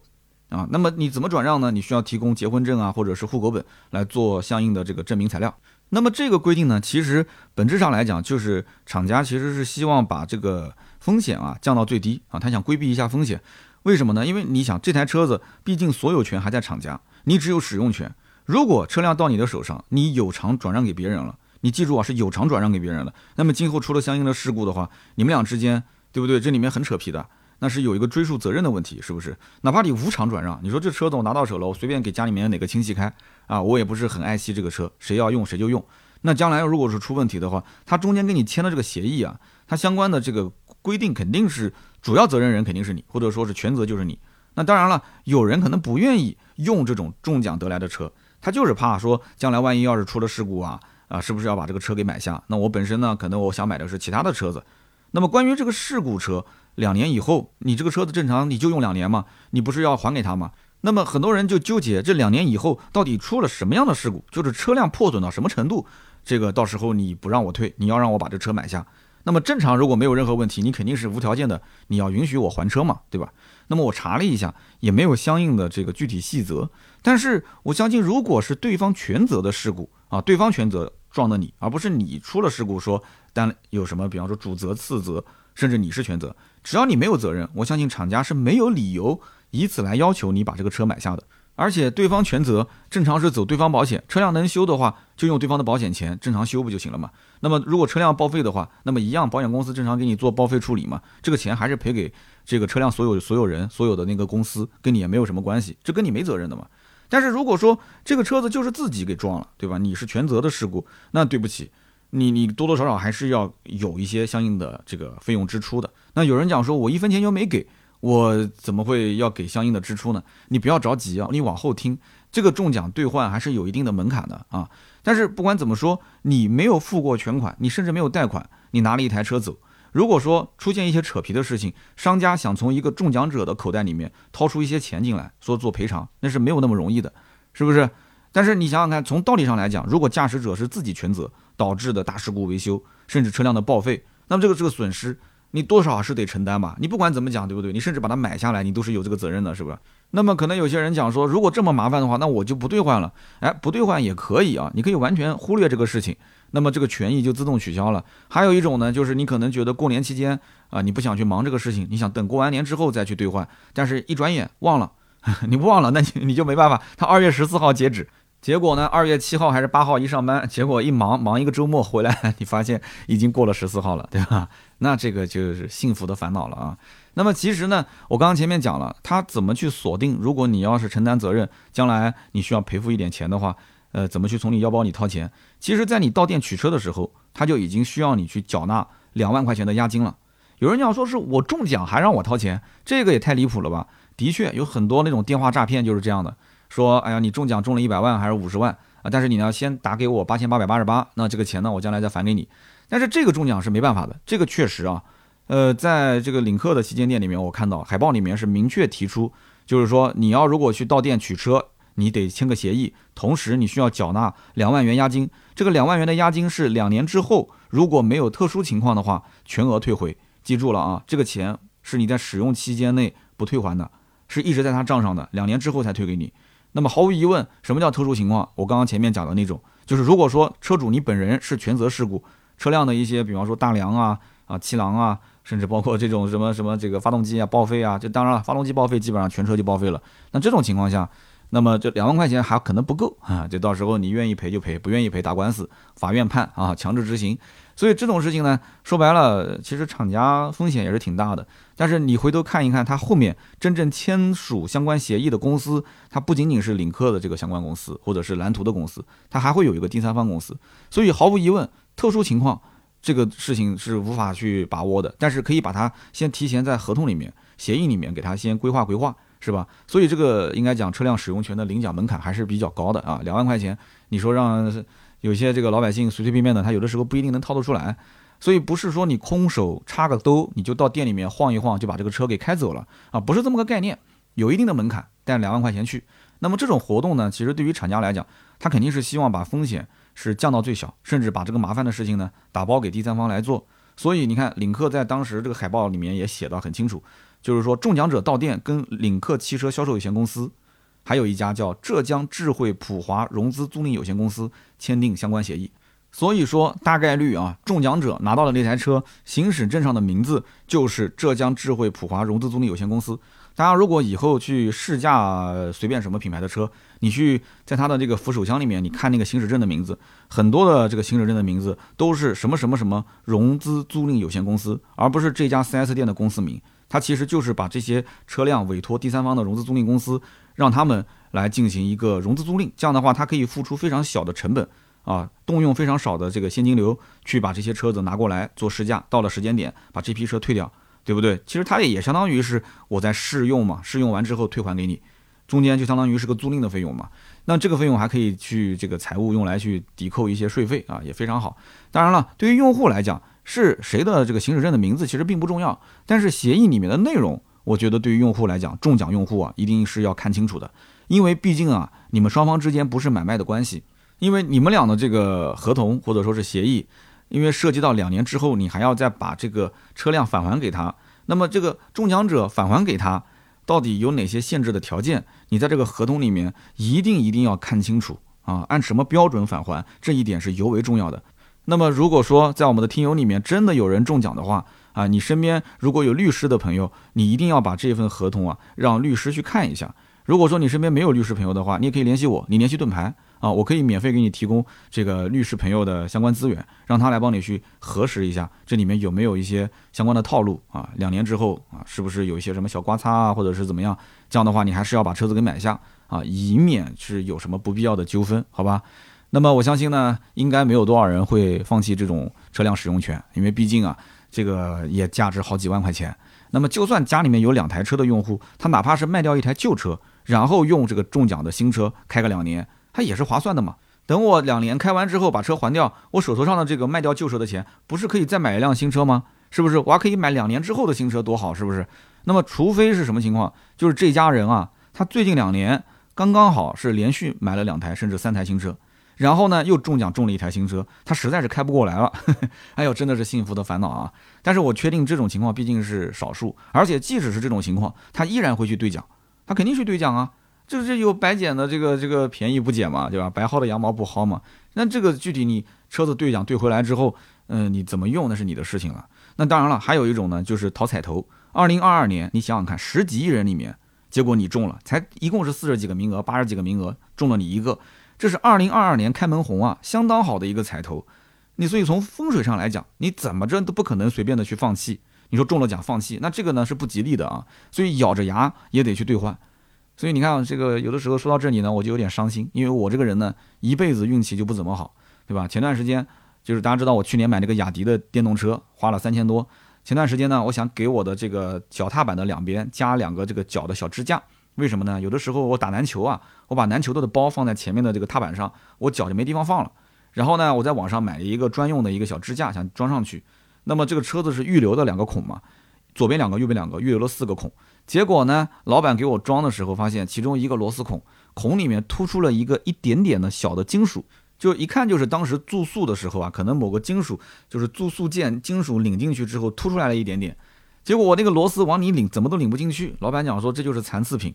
啊。那么你怎么转让呢？你需要提供结婚证啊，或者是户口本来做相应的这个证明材料。那么这个规定呢，其实本质上来讲，就是厂家其实是希望把这个。风险啊降到最低啊，他想规避一下风险，为什么呢？因为你想这台车子毕竟所有权还在厂家，你只有使用权。如果车辆到你的手上，你有偿转让给别人了，你记住啊，是有偿转让给别人了。那么今后出了相应的事故的话，你们俩之间对不对？这里面很扯皮的，那是有一个追诉责任的问题，是不是？哪怕你无偿转让，你说这车子我拿到手了，我随便给家里面哪个亲戚开啊，我也不是很爱惜这个车，谁要用谁就用。那将来如果是出问题的话，他中间跟你签的这个协议啊，他相关的这个。规定肯定是主要责任人肯定是你，或者说是全责就是你。那当然了，有人可能不愿意用这种中奖得来的车，他就是怕说将来万一要是出了事故啊啊，是不是要把这个车给买下？那我本身呢，可能我想买的是其他的车子。那么关于这个事故车，两年以后你这个车子正常你就用两年嘛，你不是要还给他吗？那么很多人就纠结这两年以后到底出了什么样的事故，就是车辆破损到什么程度，这个到时候你不让我退，你要让我把这车买下。那么正常，如果没有任何问题，你肯定是无条件的，你要允许我还车嘛，对吧？那么我查了一下，也没有相应的这个具体细则。但是我相信，如果是对方全责的事故啊，对方全责撞的你，而不是你出了事故说但有什么，比方说主责、次责，甚至你是全责，只要你没有责任，我相信厂家是没有理由以此来要求你把这个车买下的。而且对方全责，正常是走对方保险，车辆能修的话，就用对方的保险钱正常修不就行了嘛？那么如果车辆报废的话，那么一样保险公司正常给你做报废处理嘛？这个钱还是赔给这个车辆所有所有人所有的那个公司，跟你也没有什么关系，这跟你没责任的嘛。但是如果说这个车子就是自己给撞了，对吧？你是全责的事故，那对不起，你你多多少少还是要有一些相应的这个费用支出的。那有人讲说，我一分钱都没给。我怎么会要给相应的支出呢？你不要着急啊，你往后听，这个中奖兑换还是有一定的门槛的啊。但是不管怎么说，你没有付过全款，你甚至没有贷款，你拿了一台车走。如果说出现一些扯皮的事情，商家想从一个中奖者的口袋里面掏出一些钱进来，说做赔偿，那是没有那么容易的，是不是？但是你想想看，从道理上来讲，如果驾驶者是自己全责导致的大事故维修，甚至车辆的报废，那么这个这个损失。你多少是得承担吧？你不管怎么讲，对不对？你甚至把它买下来，你都是有这个责任的，是不是？那么可能有些人讲说，如果这么麻烦的话，那我就不兑换了。哎，不兑换也可以啊，你可以完全忽略这个事情，那么这个权益就自动取消了。还有一种呢，就是你可能觉得过年期间啊，你不想去忙这个事情，你想等过完年之后再去兑换，但是一转眼忘了，你忘了，那你你就没办法。他二月十四号截止。结果呢？二月七号还是八号一上班，结果一忙忙一个周末回来，你发现已经过了十四号了，对吧？那这个就是幸福的烦恼了啊。那么其实呢，我刚刚前面讲了，他怎么去锁定？如果你要是承担责任，将来你需要赔付一点钱的话，呃，怎么去从你腰包里掏钱？其实，在你到店取车的时候，他就已经需要你去缴纳两万块钱的押金了。有人要说是我中奖还让我掏钱，这个也太离谱了吧？的确，有很多那种电话诈骗就是这样的。说，哎呀，你中奖中了一百万还是五十万啊？但是你要先打给我八千八百八十八，那这个钱呢，我将来再返给你。但是这个中奖是没办法的，这个确实啊，呃，在这个领克的旗舰店里面，我看到海报里面是明确提出，就是说你要如果去到店取车，你得签个协议，同时你需要缴纳两万元押金。这个两万元的押金是两年之后如果没有特殊情况的话，全额退回。记住了啊，这个钱是你在使用期间内不退还的，是一直在他账上的，两年之后才退给你。那么毫无疑问，什么叫特殊情况？我刚刚前面讲的那种，就是如果说车主你本人是全责事故，车辆的一些，比方说大梁啊、啊气囊啊，甚至包括这种什么什么这个发动机啊报废啊，就当然了，发动机报废基本上全车就报废了。那这种情况下，那么这两万块钱还可能不够啊，就到时候你愿意赔就赔，不愿意赔打官司，法院判啊，强制执行。所以这种事情呢，说白了，其实厂家风险也是挺大的。但是你回头看一看，它后面真正签署相关协议的公司，它不仅仅是领克的这个相关公司，或者是蓝图的公司，它还会有一个第三方公司。所以毫无疑问，特殊情况这个事情是无法去把握的，但是可以把它先提前在合同里面、协议里面给它先规划规划，是吧？所以这个应该讲车辆使用权的领奖门槛还是比较高的啊，两万块钱，你说让有些这个老百姓随随便便的，他有的时候不一定能掏得出来。所以不是说你空手插个兜，你就到店里面晃一晃就把这个车给开走了啊，不是这么个概念，有一定的门槛，带两万块钱去。那么这种活动呢，其实对于厂家来讲，他肯定是希望把风险是降到最小，甚至把这个麻烦的事情呢打包给第三方来做。所以你看，领克在当时这个海报里面也写得很清楚，就是说中奖者到店跟领克汽车销售有限公司，还有一家叫浙江智慧普华融资租赁有限公司签订相关协议。所以说，大概率啊，中奖者拿到的那台车行驶证上的名字就是浙江智慧普华融资租赁有限公司。大家如果以后去试驾随便什么品牌的车，你去在它的这个扶手箱里面，你看那个行驶证的名字，很多的这个行驶证的名字都是什么什么什么融资租赁有限公司，而不是这家 4S 店的公司名。它其实就是把这些车辆委托第三方的融资租赁公司，让他们来进行一个融资租赁。这样的话，它可以付出非常小的成本。啊，动用非常少的这个现金流去把这些车子拿过来做试驾，到了时间点把这批车退掉，对不对？其实它也相当于是我在试用嘛，试用完之后退还给你，中间就相当于是个租赁的费用嘛。那这个费用还可以去这个财务用来去抵扣一些税费啊，也非常好。当然了，对于用户来讲，是谁的这个行驶证的名字其实并不重要，但是协议里面的内容，我觉得对于用户来讲，中奖用户啊一定是要看清楚的，因为毕竟啊，你们双方之间不是买卖的关系。因为你们俩的这个合同或者说是协议，因为涉及到两年之后，你还要再把这个车辆返还给他，那么这个中奖者返还给他，到底有哪些限制的条件？你在这个合同里面一定一定要看清楚啊，按什么标准返还，这一点是尤为重要的。那么如果说在我们的听友里面真的有人中奖的话啊，你身边如果有律师的朋友，你一定要把这份合同啊让律师去看一下。如果说你身边没有律师朋友的话，你也可以联系我，你联系盾牌。啊，我可以免费给你提供这个律师朋友的相关资源，让他来帮你去核实一下，这里面有没有一些相关的套路啊？两年之后啊，是不是有一些什么小刮擦啊，或者是怎么样？这样的话，你还是要把车子给买下啊，以免是有什么不必要的纠纷，好吧？那么我相信呢，应该没有多少人会放弃这种车辆使用权，因为毕竟啊，这个也价值好几万块钱。那么就算家里面有两台车的用户，他哪怕是卖掉一台旧车，然后用这个中奖的新车开个两年。它也是划算的嘛。等我两年开完之后把车还掉，我手头上的这个卖掉旧车的钱，不是可以再买一辆新车吗？是不是？我还可以买两年之后的新车，多好，是不是？那么，除非是什么情况？就是这家人啊，他最近两年刚刚好是连续买了两台甚至三台新车，然后呢又中奖中了一台新车，他实在是开不过来了。哎呦，真的是幸福的烦恼啊！但是我确定这种情况毕竟是少数，而且即使是这种情况，他依然会去兑奖，他肯定去兑奖啊。就是有白捡的这个这个便宜不捡嘛，对吧？白薅的羊毛不薅嘛。那这个具体你车子兑奖兑回来之后，嗯，你怎么用那是你的事情了。那当然了，还有一种呢，就是讨彩头。二零二二年，你想想看，十几亿人里面，结果你中了，才一共是四十几个名额，八十几个名额，中了你一个，这是二零二二年开门红啊，相当好的一个彩头。你所以从风水上来讲，你怎么着都不可能随便的去放弃。你说中了奖放弃，那这个呢是不吉利的啊。所以咬着牙也得去兑换。所以你看，这个有的时候说到这里呢，我就有点伤心，因为我这个人呢，一辈子运气就不怎么好，对吧？前段时间就是大家知道，我去年买那个雅迪的电动车，花了三千多。前段时间呢，我想给我的这个脚踏板的两边加两个这个脚的小支架，为什么呢？有的时候我打篮球啊，我把篮球的包放在前面的这个踏板上，我脚就没地方放了。然后呢，我在网上买了一个专用的一个小支架，想装上去。那么这个车子是预留的两个孔嘛，左边两个，右边两个，预留了四个孔。结果呢，老板给我装的时候，发现其中一个螺丝孔孔里面突出了一个一点点的小的金属，就一看就是当时注塑的时候啊，可能某个金属就是注塑件金属拧进去之后凸出来了一点点。结果我那个螺丝往里拧，怎么都拧不进去。老板讲说这就是残次品。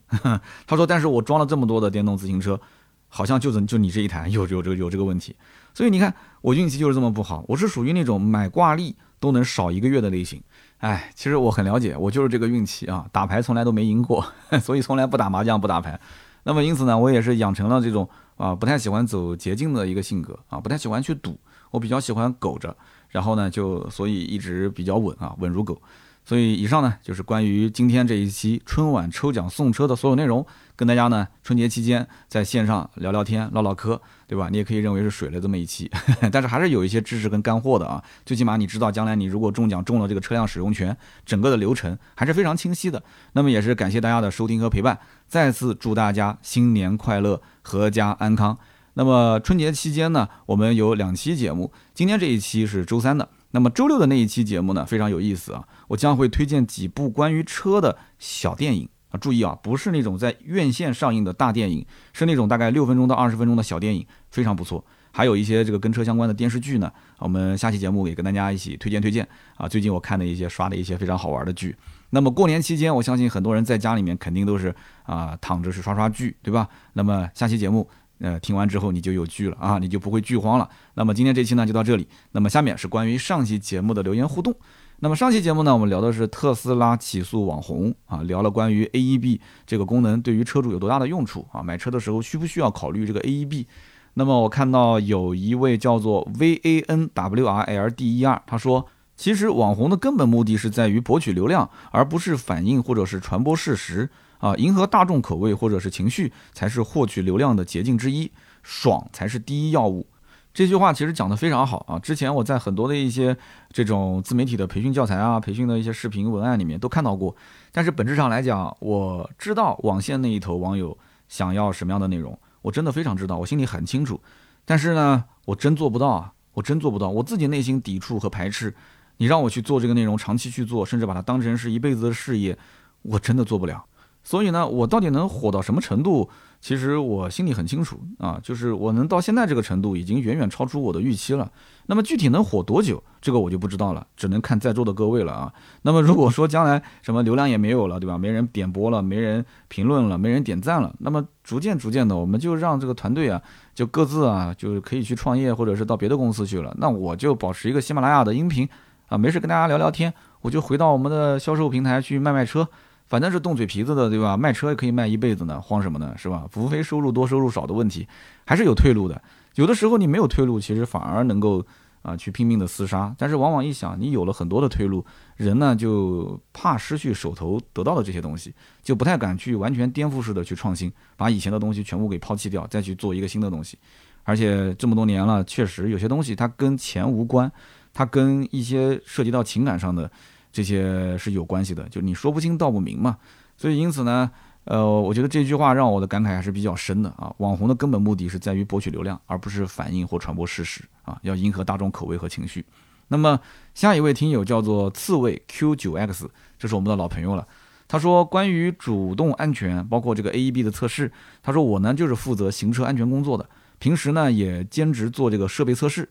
他说，但是我装了这么多的电动自行车，好像就就你这一台有有这个有这个问题。所以你看，我运气就是这么不好，我是属于那种买挂历都能少一个月的类型。哎，其实我很了解，我就是这个运气啊，打牌从来都没赢过，所以从来不打麻将不打牌。那么因此呢，我也是养成了这种啊不太喜欢走捷径的一个性格啊，不太喜欢去赌，我比较喜欢苟着，然后呢就所以一直比较稳啊，稳如狗。所以以上呢就是关于今天这一期春晚抽奖送车的所有内容，跟大家呢春节期间在线上聊聊天唠唠嗑，对吧？你也可以认为是水了这么一期，但是还是有一些知识跟干货的啊。最起码你知道将来你如果中奖中了这个车辆使用权，整个的流程还是非常清晰的。那么也是感谢大家的收听和陪伴，再次祝大家新年快乐，阖家安康。那么春节期间呢，我们有两期节目，今天这一期是周三的。那么周六的那一期节目呢，非常有意思啊！我将会推荐几部关于车的小电影啊，注意啊，不是那种在院线上映的大电影，是那种大概六分钟到二十分钟的小电影，非常不错。还有一些这个跟车相关的电视剧呢，我们下期节目也跟大家一起推荐推荐啊。最近我看的一些刷的一些非常好玩的剧。那么过年期间，我相信很多人在家里面肯定都是啊躺着是刷刷剧，对吧？那么下期节目。呃，听完之后你就有剧了啊，你就不会剧荒了。那么今天这期呢就到这里。那么下面是关于上期节目的留言互动。那么上期节目呢，我们聊的是特斯拉起诉网红啊，聊了关于 AEB 这个功能对于车主有多大的用处啊，买车的时候需不需要考虑这个 AEB？那么我看到有一位叫做 VANWRLD12，他说，其实网红的根本目的是在于博取流量，而不是反映或者是传播事实。啊，迎合大众口味或者是情绪，才是获取流量的捷径之一，爽才是第一要务。这句话其实讲得非常好啊！之前我在很多的一些这种自媒体的培训教材啊、培训的一些视频文案里面都看到过。但是本质上来讲，我知道网线那一头网友想要什么样的内容，我真的非常知道，我心里很清楚。但是呢，我真做不到啊！我真做不到，我自己内心抵触和排斥。你让我去做这个内容，长期去做，甚至把它当成是一辈子的事业，我真的做不了。所以呢，我到底能火到什么程度？其实我心里很清楚啊，就是我能到现在这个程度，已经远远超出我的预期了。那么具体能火多久，这个我就不知道了，只能看在座的各位了啊。那么如果说将来什么流量也没有了，对吧？没人点播了，没人评论了，没人点赞了，那么逐渐逐渐的，我们就让这个团队啊，就各自啊，就是可以去创业，或者是到别的公司去了。那我就保持一个喜马拉雅的音频啊，没事跟大家聊聊天，我就回到我们的销售平台去卖卖车。反正是动嘴皮子的，对吧？卖车也可以卖一辈子呢，慌什么呢？是吧？无非收入多收入少的问题，还是有退路的。有的时候你没有退路，其实反而能够啊去拼命的厮杀。但是往往一想，你有了很多的退路，人呢就怕失去手头得到的这些东西，就不太敢去完全颠覆式的去创新，把以前的东西全部给抛弃掉，再去做一个新的东西。而且这么多年了，确实有些东西它跟钱无关，它跟一些涉及到情感上的。这些是有关系的，就你说不清道不明嘛，所以因此呢，呃，我觉得这句话让我的感慨还是比较深的啊。网红的根本目的是在于博取流量，而不是反映或传播事实啊，要迎合大众口味和情绪。那么下一位听友叫做刺猬 Q9X，这是我们的老朋友了。他说关于主动安全，包括这个 AEB 的测试，他说我呢就是负责行车安全工作的，平时呢也兼职做这个设备测试。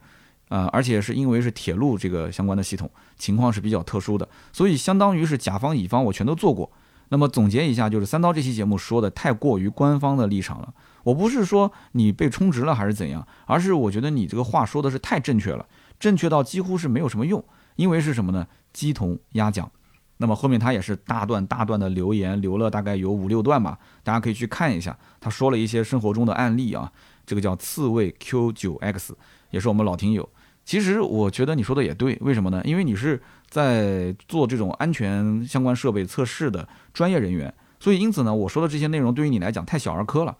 啊，而且是因为是铁路这个相关的系统，情况是比较特殊的，所以相当于是甲方乙方我全都做过。那么总结一下，就是三刀这期节目说的太过于官方的立场了。我不是说你被充值了还是怎样，而是我觉得你这个话说的是太正确了，正确到几乎是没有什么用。因为是什么呢？鸡同鸭讲。那么后面他也是大段大段的留言，留了大概有五六段吧，大家可以去看一下。他说了一些生活中的案例啊，这个叫刺猬 Q 九 X，也是我们老听友。其实我觉得你说的也对，为什么呢？因为你是在做这种安全相关设备测试的专业人员，所以因此呢，我说的这些内容对于你来讲太小儿科了。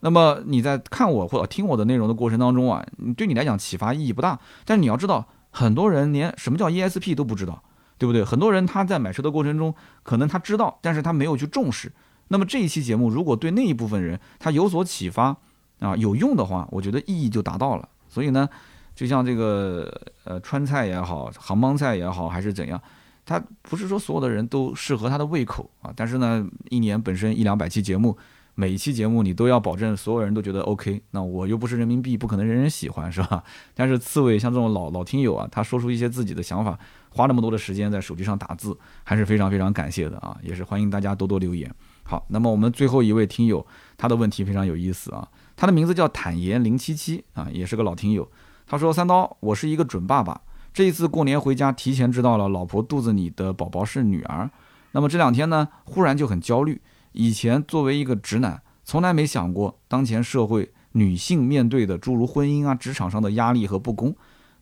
那么你在看我或者听我的内容的过程当中啊，对你来讲启发意义不大。但是你要知道，很多人连什么叫 ESP 都不知道，对不对？很多人他在买车的过程中，可能他知道，但是他没有去重视。那么这一期节目如果对那一部分人他有所启发啊，有用的话，我觉得意义就达到了。所以呢。就像这个呃川菜也好，杭帮菜也好，还是怎样，它不是说所有的人都适合他的胃口啊。但是呢，一年本身一两百期节目，每一期节目你都要保证所有人都觉得 OK。那我又不是人民币，不可能人人喜欢，是吧？但是刺猬像这种老老听友啊，他说出一些自己的想法，花那么多的时间在手机上打字，还是非常非常感谢的啊。也是欢迎大家多多留言。好，那么我们最后一位听友，他的问题非常有意思啊，他的名字叫坦言零七七啊，也是个老听友。他说：“三刀，我是一个准爸爸，这一次过年回家，提前知道了老婆肚子里的宝宝是女儿。那么这两天呢，忽然就很焦虑。以前作为一个直男，从来没想过当前社会女性面对的诸如婚姻啊、职场上的压力和不公。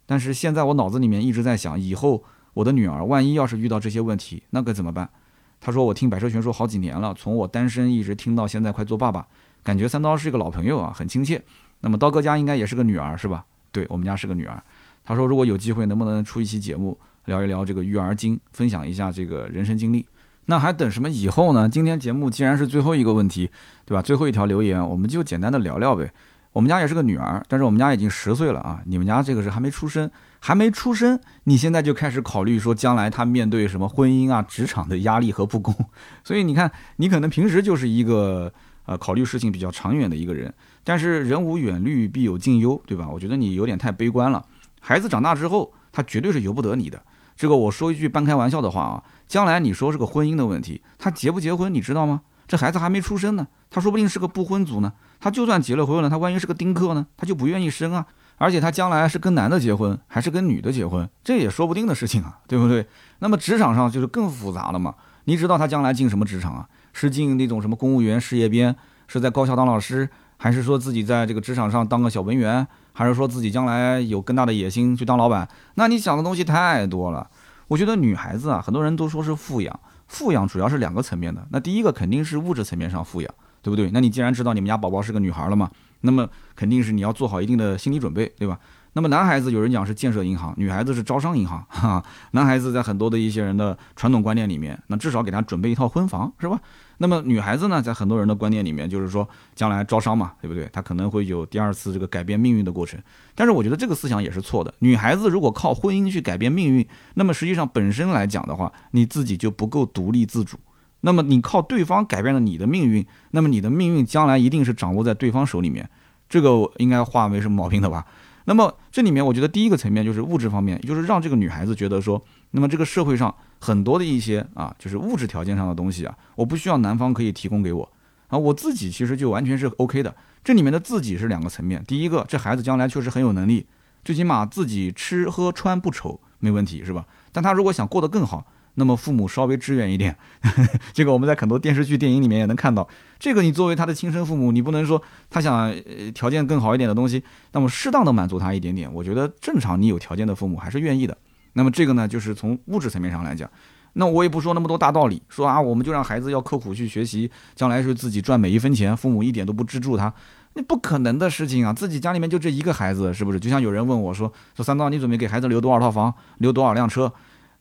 但是现在我脑子里面一直在想，以后我的女儿万一要是遇到这些问题，那该怎么办？”他说：“我听百车全说好几年了，从我单身一直听到现在快做爸爸，感觉三刀是一个老朋友啊，很亲切。那么刀哥家应该也是个女儿是吧？对我们家是个女儿。他说如果有机会，能不能出一期节目聊一聊这个育儿经，分享一下这个人生经历？那还等什么以后呢？今天节目既然是最后一个问题，对吧？最后一条留言，我们就简单的聊聊呗。我们家也是个女儿，但是我们家已经十岁了啊，你们家这个是还没出生。”还没出生，你现在就开始考虑说将来她面对什么婚姻啊、职场的压力和不公，所以你看，你可能平时就是一个呃考虑事情比较长远的一个人，但是人无远虑必有近忧，对吧？我觉得你有点太悲观了。孩子长大之后，他绝对是由不得你的。这个我说一句半开玩笑的话啊，将来你说是个婚姻的问题，他结不结婚你知道吗？这孩子还没出生呢，他说不定是个不婚族呢。他就算结了婚了，他万一是个丁克呢，他就不愿意生啊。而且他将来是跟男的结婚还是跟女的结婚，这也说不定的事情啊，对不对？那么职场上就是更复杂了嘛。你知道他将来进什么职场啊？是进那种什么公务员事业编，是在高校当老师，还是说自己在这个职场上当个小文员，还是说自己将来有更大的野心去当老板？那你想的东西太多了。我觉得女孩子啊，很多人都说是富养，富养主要是两个层面的。那第一个肯定是物质层面上富养，对不对？那你既然知道你们家宝宝是个女孩了嘛？那么肯定是你要做好一定的心理准备，对吧？那么男孩子有人讲是建设银行，女孩子是招商银行，哈。男孩子在很多的一些人的传统观念里面，那至少给他准备一套婚房，是吧？那么女孩子呢，在很多人的观念里面，就是说将来招商嘛，对不对？她可能会有第二次这个改变命运的过程。但是我觉得这个思想也是错的。女孩子如果靠婚姻去改变命运，那么实际上本身来讲的话，你自己就不够独立自主。那么你靠对方改变了你的命运，那么你的命运将来一定是掌握在对方手里面，这个应该话没什么毛病的吧？那么这里面我觉得第一个层面就是物质方面，就是让这个女孩子觉得说，那么这个社会上很多的一些啊，就是物质条件上的东西啊，我不需要男方可以提供给我啊，我自己其实就完全是 OK 的。这里面的自己是两个层面，第一个，这孩子将来确实很有能力，最起码自己吃喝穿不愁，没问题是吧？但他如果想过得更好。那么父母稍微支援一点，这个我们在很多电视剧、电影里面也能看到。这个你作为他的亲生父母，你不能说他想条件更好一点的东西，那么适当的满足他一点点，我觉得正常你有条件的父母还是愿意的。那么这个呢，就是从物质层面上来讲，那我也不说那么多大道理，说啊，我们就让孩子要刻苦去学习，将来是自己赚每一分钱，父母一点都不资助他，那不可能的事情啊！自己家里面就这一个孩子，是不是？就像有人问我说，说三刀，你准备给孩子留多少套房，留多少辆车？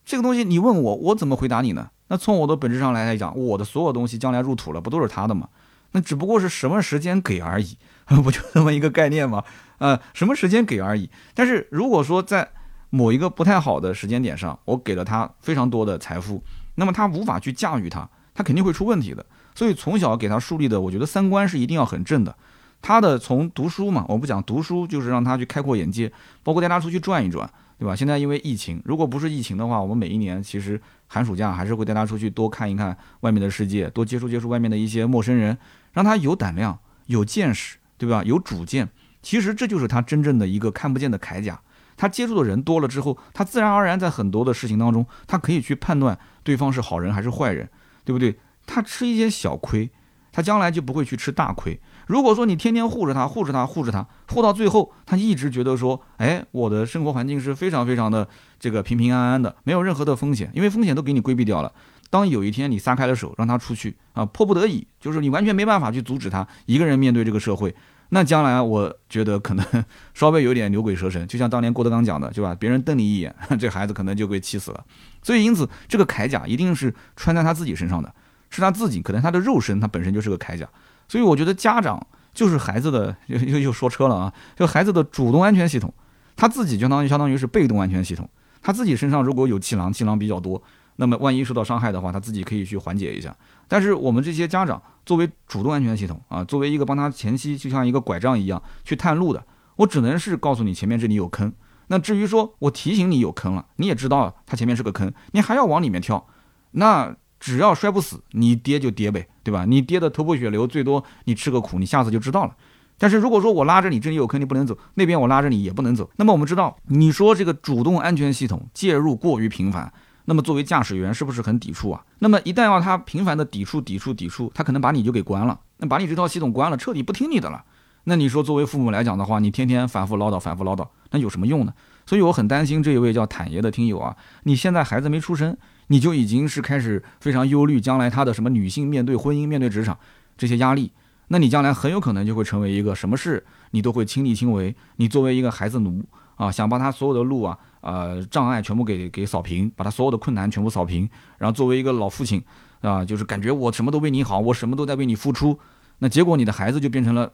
这个东西你问我，我怎么回答你呢？那从我的本质上来讲，我的所有东西将来入土了，不都是他的吗？那只不过是什么时间给而已，不就这么一个概念吗？呃，什么时间给而已。但是如果说在某一个不太好的时间点上，我给了他非常多的财富，那么他无法去驾驭它，他肯定会出问题的。所以从小给他树立的，我觉得三观是一定要很正的。他的从读书嘛，我不讲读书，就是让他去开阔眼界，包括带他出去转一转。对吧？现在因为疫情，如果不是疫情的话，我们每一年其实寒暑假还是会带他出去多看一看外面的世界，多接触接触外面的一些陌生人，让他有胆量、有见识，对吧？有主见。其实这就是他真正的一个看不见的铠甲。他接触的人多了之后，他自然而然在很多的事情当中，他可以去判断对方是好人还是坏人，对不对？他吃一些小亏，他将来就不会去吃大亏。如果说你天天护着他，护着他，护着他，护到最后，他一直觉得说，哎，我的生活环境是非常非常的这个平平安安的，没有任何的风险，因为风险都给你规避掉了。当有一天你撒开了手，让他出去啊，迫不得已，就是你完全没办法去阻止他一个人面对这个社会，那将来我觉得可能稍微有点牛鬼蛇神，就像当年郭德纲讲的，对吧？别人瞪你一眼，这孩子可能就被气死了。所以因此，这个铠甲一定是穿在他自己身上的，是他自己，可能他的肉身他本身就是个铠甲。所以我觉得家长就是孩子的 又又又说车了啊，就孩子的主动安全系统，他自己相当于相当于是被动安全系统，他自己身上如果有气囊，气囊比较多，那么万一受到伤害的话，他自己可以去缓解一下。但是我们这些家长作为主动安全系统啊，作为一个帮他前期就像一个拐杖一样去探路的，我只能是告诉你前面这里有坑。那至于说我提醒你有坑了，你也知道他前面是个坑，你还要往里面跳，那。只要摔不死，你跌就跌呗，对吧？你跌的头破血流，最多你吃个苦，你下次就知道了。但是如果说我拉着你，这里有坑你不能走，那边我拉着你也不能走，那么我们知道，你说这个主动安全系统介入过于频繁，那么作为驾驶员是不是很抵触啊？那么一旦要他频繁的抵触、抵触、抵触，他可能把你就给关了，那把你这套系统关了，彻底不听你的了。那你说作为父母来讲的话，你天天反复唠叨、反复唠叨，那有什么用呢？所以我很担心这一位叫坦爷的听友啊，你现在孩子没出生，你就已经是开始非常忧虑将来他的什么女性面对婚姻、面对职场这些压力。那你将来很有可能就会成为一个什么事你都会亲力亲为，你作为一个孩子奴啊，想把他所有的路啊、呃障碍全部给给扫平，把他所有的困难全部扫平，然后作为一个老父亲啊，就是感觉我什么都为你好，我什么都在为你付出，那结果你的孩子就变成了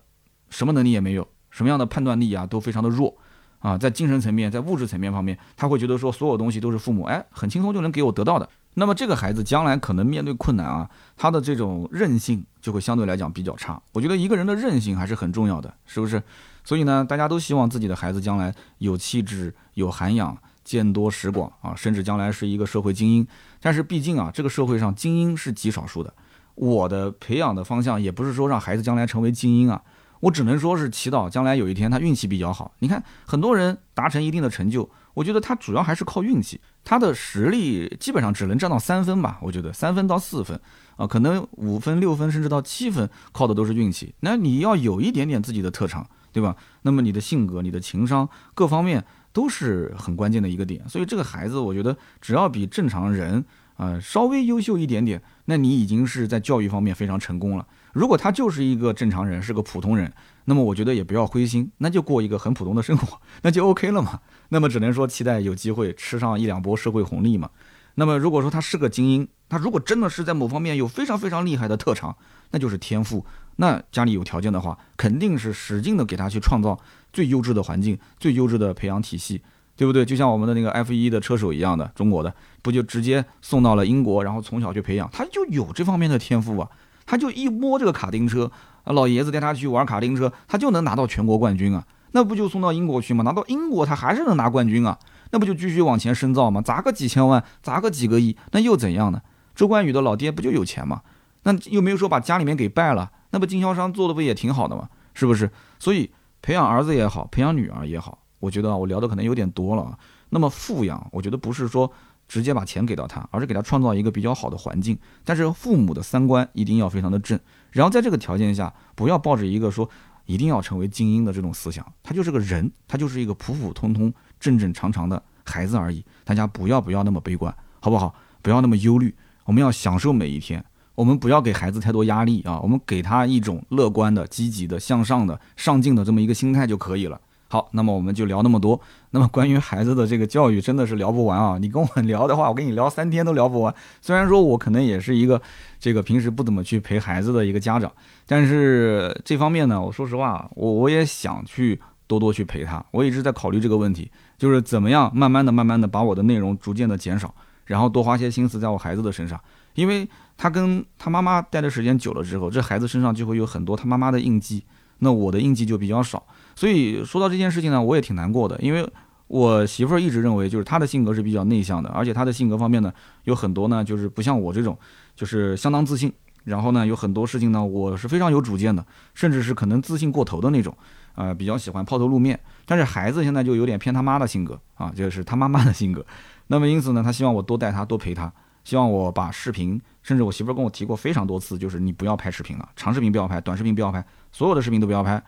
什么能力也没有，什么样的判断力啊都非常的弱啊，在精神层面、在物质层面方面，他会觉得说所有东西都是父母哎很轻松就能给我得到的。那么这个孩子将来可能面对困难啊，他的这种韧性就会相对来讲比较差。我觉得一个人的韧性还是很重要的，是不是？所以呢，大家都希望自己的孩子将来有气质、有涵养、见多识广啊，甚至将来是一个社会精英。但是毕竟啊，这个社会上精英是极少数的。我的培养的方向也不是说让孩子将来成为精英啊。我只能说是祈祷将来有一天他运气比较好。你看很多人达成一定的成就，我觉得他主要还是靠运气，他的实力基本上只能占到三分吧。我觉得三分到四分啊，可能五分、六分甚至到七分靠的都是运气。那你要有一点点自己的特长，对吧？那么你的性格、你的情商各方面都是很关键的一个点。所以这个孩子，我觉得只要比正常人啊稍微优秀一点点，那你已经是在教育方面非常成功了。如果他就是一个正常人，是个普通人，那么我觉得也不要灰心，那就过一个很普通的生活，那就 OK 了嘛。那么只能说期待有机会吃上一两波社会红利嘛。那么如果说他是个精英，他如果真的是在某方面有非常非常厉害的特长，那就是天赋。那家里有条件的话，肯定是使劲的给他去创造最优质的环境、最优质的培养体系，对不对？就像我们的那个 F 一的车手一样的，中国的不就直接送到了英国，然后从小去培养，他就有这方面的天赋啊。他就一摸这个卡丁车，老爷子带他去玩卡丁车，他就能拿到全国冠军啊！那不就送到英国去吗？拿到英国他还是能拿冠军啊！那不就继续往前深造吗？砸个几千万，砸个几个亿，那又怎样呢？周冠宇的老爹不就有钱吗？那又没有说把家里面给败了，那不经销商做的不也挺好的吗？是不是？所以培养儿子也好，培养女儿也好，我觉得啊我聊的可能有点多了。那么富养，我觉得不是说。直接把钱给到他，而是给他创造一个比较好的环境。但是父母的三观一定要非常的正。然后在这个条件下，不要抱着一个说一定要成为精英的这种思想。他就是个人，他就是一个普普通通、正正常常的孩子而已。大家不要不要那么悲观，好不好？不要那么忧虑。我们要享受每一天。我们不要给孩子太多压力啊！我们给他一种乐观的、积极的、向上的、上进的这么一个心态就可以了。好，那么我们就聊那么多。那么关于孩子的这个教育，真的是聊不完啊！你跟我聊的话，我跟你聊三天都聊不完。虽然说我可能也是一个这个平时不怎么去陪孩子的一个家长，但是这方面呢，我说实话，我我也想去多多去陪他。我一直在考虑这个问题，就是怎么样慢慢的、慢慢的把我的内容逐渐的减少，然后多花些心思在我孩子的身上，因为他跟他妈妈待的时间久了之后，这孩子身上就会有很多他妈妈的印记，那我的印记就比较少。所以说到这件事情呢，我也挺难过的，因为我媳妇儿一直认为，就是她的性格是比较内向的，而且她的性格方面呢，有很多呢，就是不像我这种，就是相当自信。然后呢，有很多事情呢，我是非常有主见的，甚至是可能自信过头的那种，呃，比较喜欢抛头露面。但是孩子现在就有点偏他妈的性格啊，就是他妈妈的性格。那么因此呢，他希望我多带他，多陪他，希望我把视频，甚至我媳妇儿跟我提过非常多次，就是你不要拍视频了，长视频不要拍，短视频不要拍，所有的视频都不要拍。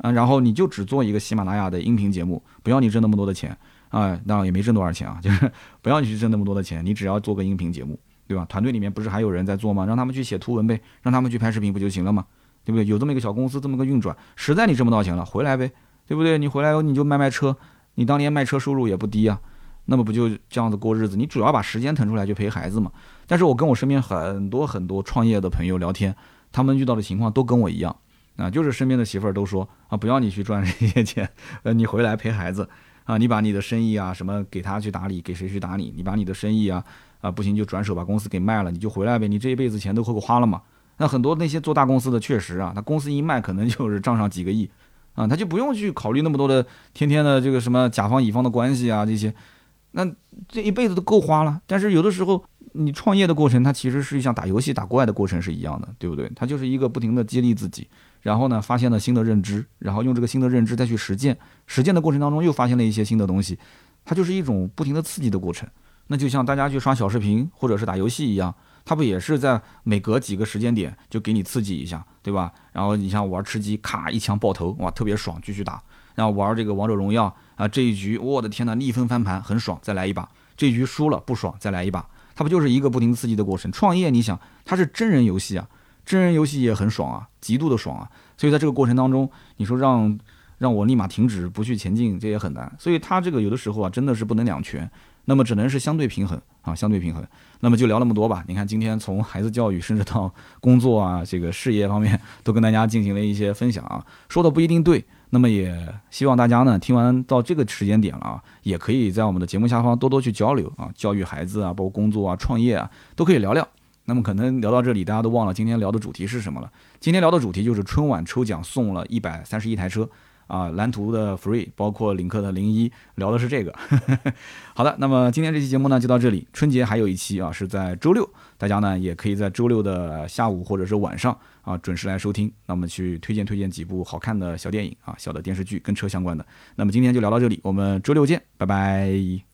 啊，然后你就只做一个喜马拉雅的音频节目，不要你挣那么多的钱啊，当然也没挣多少钱啊，就是不要你去挣那么多的钱，你只要做个音频节目，对吧？团队里面不是还有人在做吗？让他们去写图文呗，让他们去拍视频不就行了吗？对不对？有这么一个小公司，这么个运转，实在你挣不到钱了，回来呗，对不对？你回来你就卖卖车，你当年卖车收入也不低啊，那么不就这样子过日子？你主要把时间腾出来去陪孩子嘛。但是我跟我身边很多很多创业的朋友聊天，他们遇到的情况都跟我一样。啊，就是身边的媳妇儿都说啊，不要你去赚这些钱，呃，你回来陪孩子，啊，你把你的生意啊什么给他去打理，给谁去打理？你把你的生意啊，啊不行就转手把公司给卖了，你就回来呗，你这一辈子钱都够花了嘛。那很多那些做大公司的确实啊，他公司一卖可能就是账上几个亿，啊，他就不用去考虑那么多的天天的这个什么甲方乙方的关系啊这些，那这一辈子都够花了。但是有的时候你创业的过程，它其实是像打游戏打怪的过程是一样的，对不对？它就是一个不停的激励自己，然后呢发现了新的认知，然后用这个新的认知再去实践，实践的过程当中又发现了一些新的东西，它就是一种不停的刺激的过程。那就像大家去刷小视频或者是打游戏一样，它不也是在每隔几个时间点就给你刺激一下，对吧？然后你像玩吃鸡，咔一枪爆头，哇，特别爽，继续打。然后玩这个王者荣耀啊，这一局我的天呐，逆风翻盘很爽，再来一把。这一局输了不爽，再来一把。它不就是一个不停刺激的过程？创业你想，它是真人游戏啊，真人游戏也很爽啊，极度的爽啊。所以在这个过程当中，你说让让我立马停止不去前进，这也很难。所以它这个有的时候啊，真的是不能两全。那么只能是相对平衡啊，相对平衡。那么就聊那么多吧。你看今天从孩子教育，甚至到工作啊，这个事业方面，都跟大家进行了一些分享啊。说的不一定对，那么也希望大家呢，听完到这个时间点了啊，也可以在我们的节目下方多多去交流啊，教育孩子啊，包括工作啊、创业啊，都可以聊聊。那么可能聊到这里，大家都忘了今天聊的主题是什么了。今天聊的主题就是春晚抽奖送了一百三十一台车。啊，蓝图的 Free，包括领克的零一，聊的是这个。好的，那么今天这期节目呢就到这里。春节还有一期啊，是在周六，大家呢也可以在周六的下午或者是晚上啊准时来收听。那么去推荐推荐几部好看的小电影啊，小的电视剧跟车相关的。那么今天就聊到这里，我们周六见，拜拜。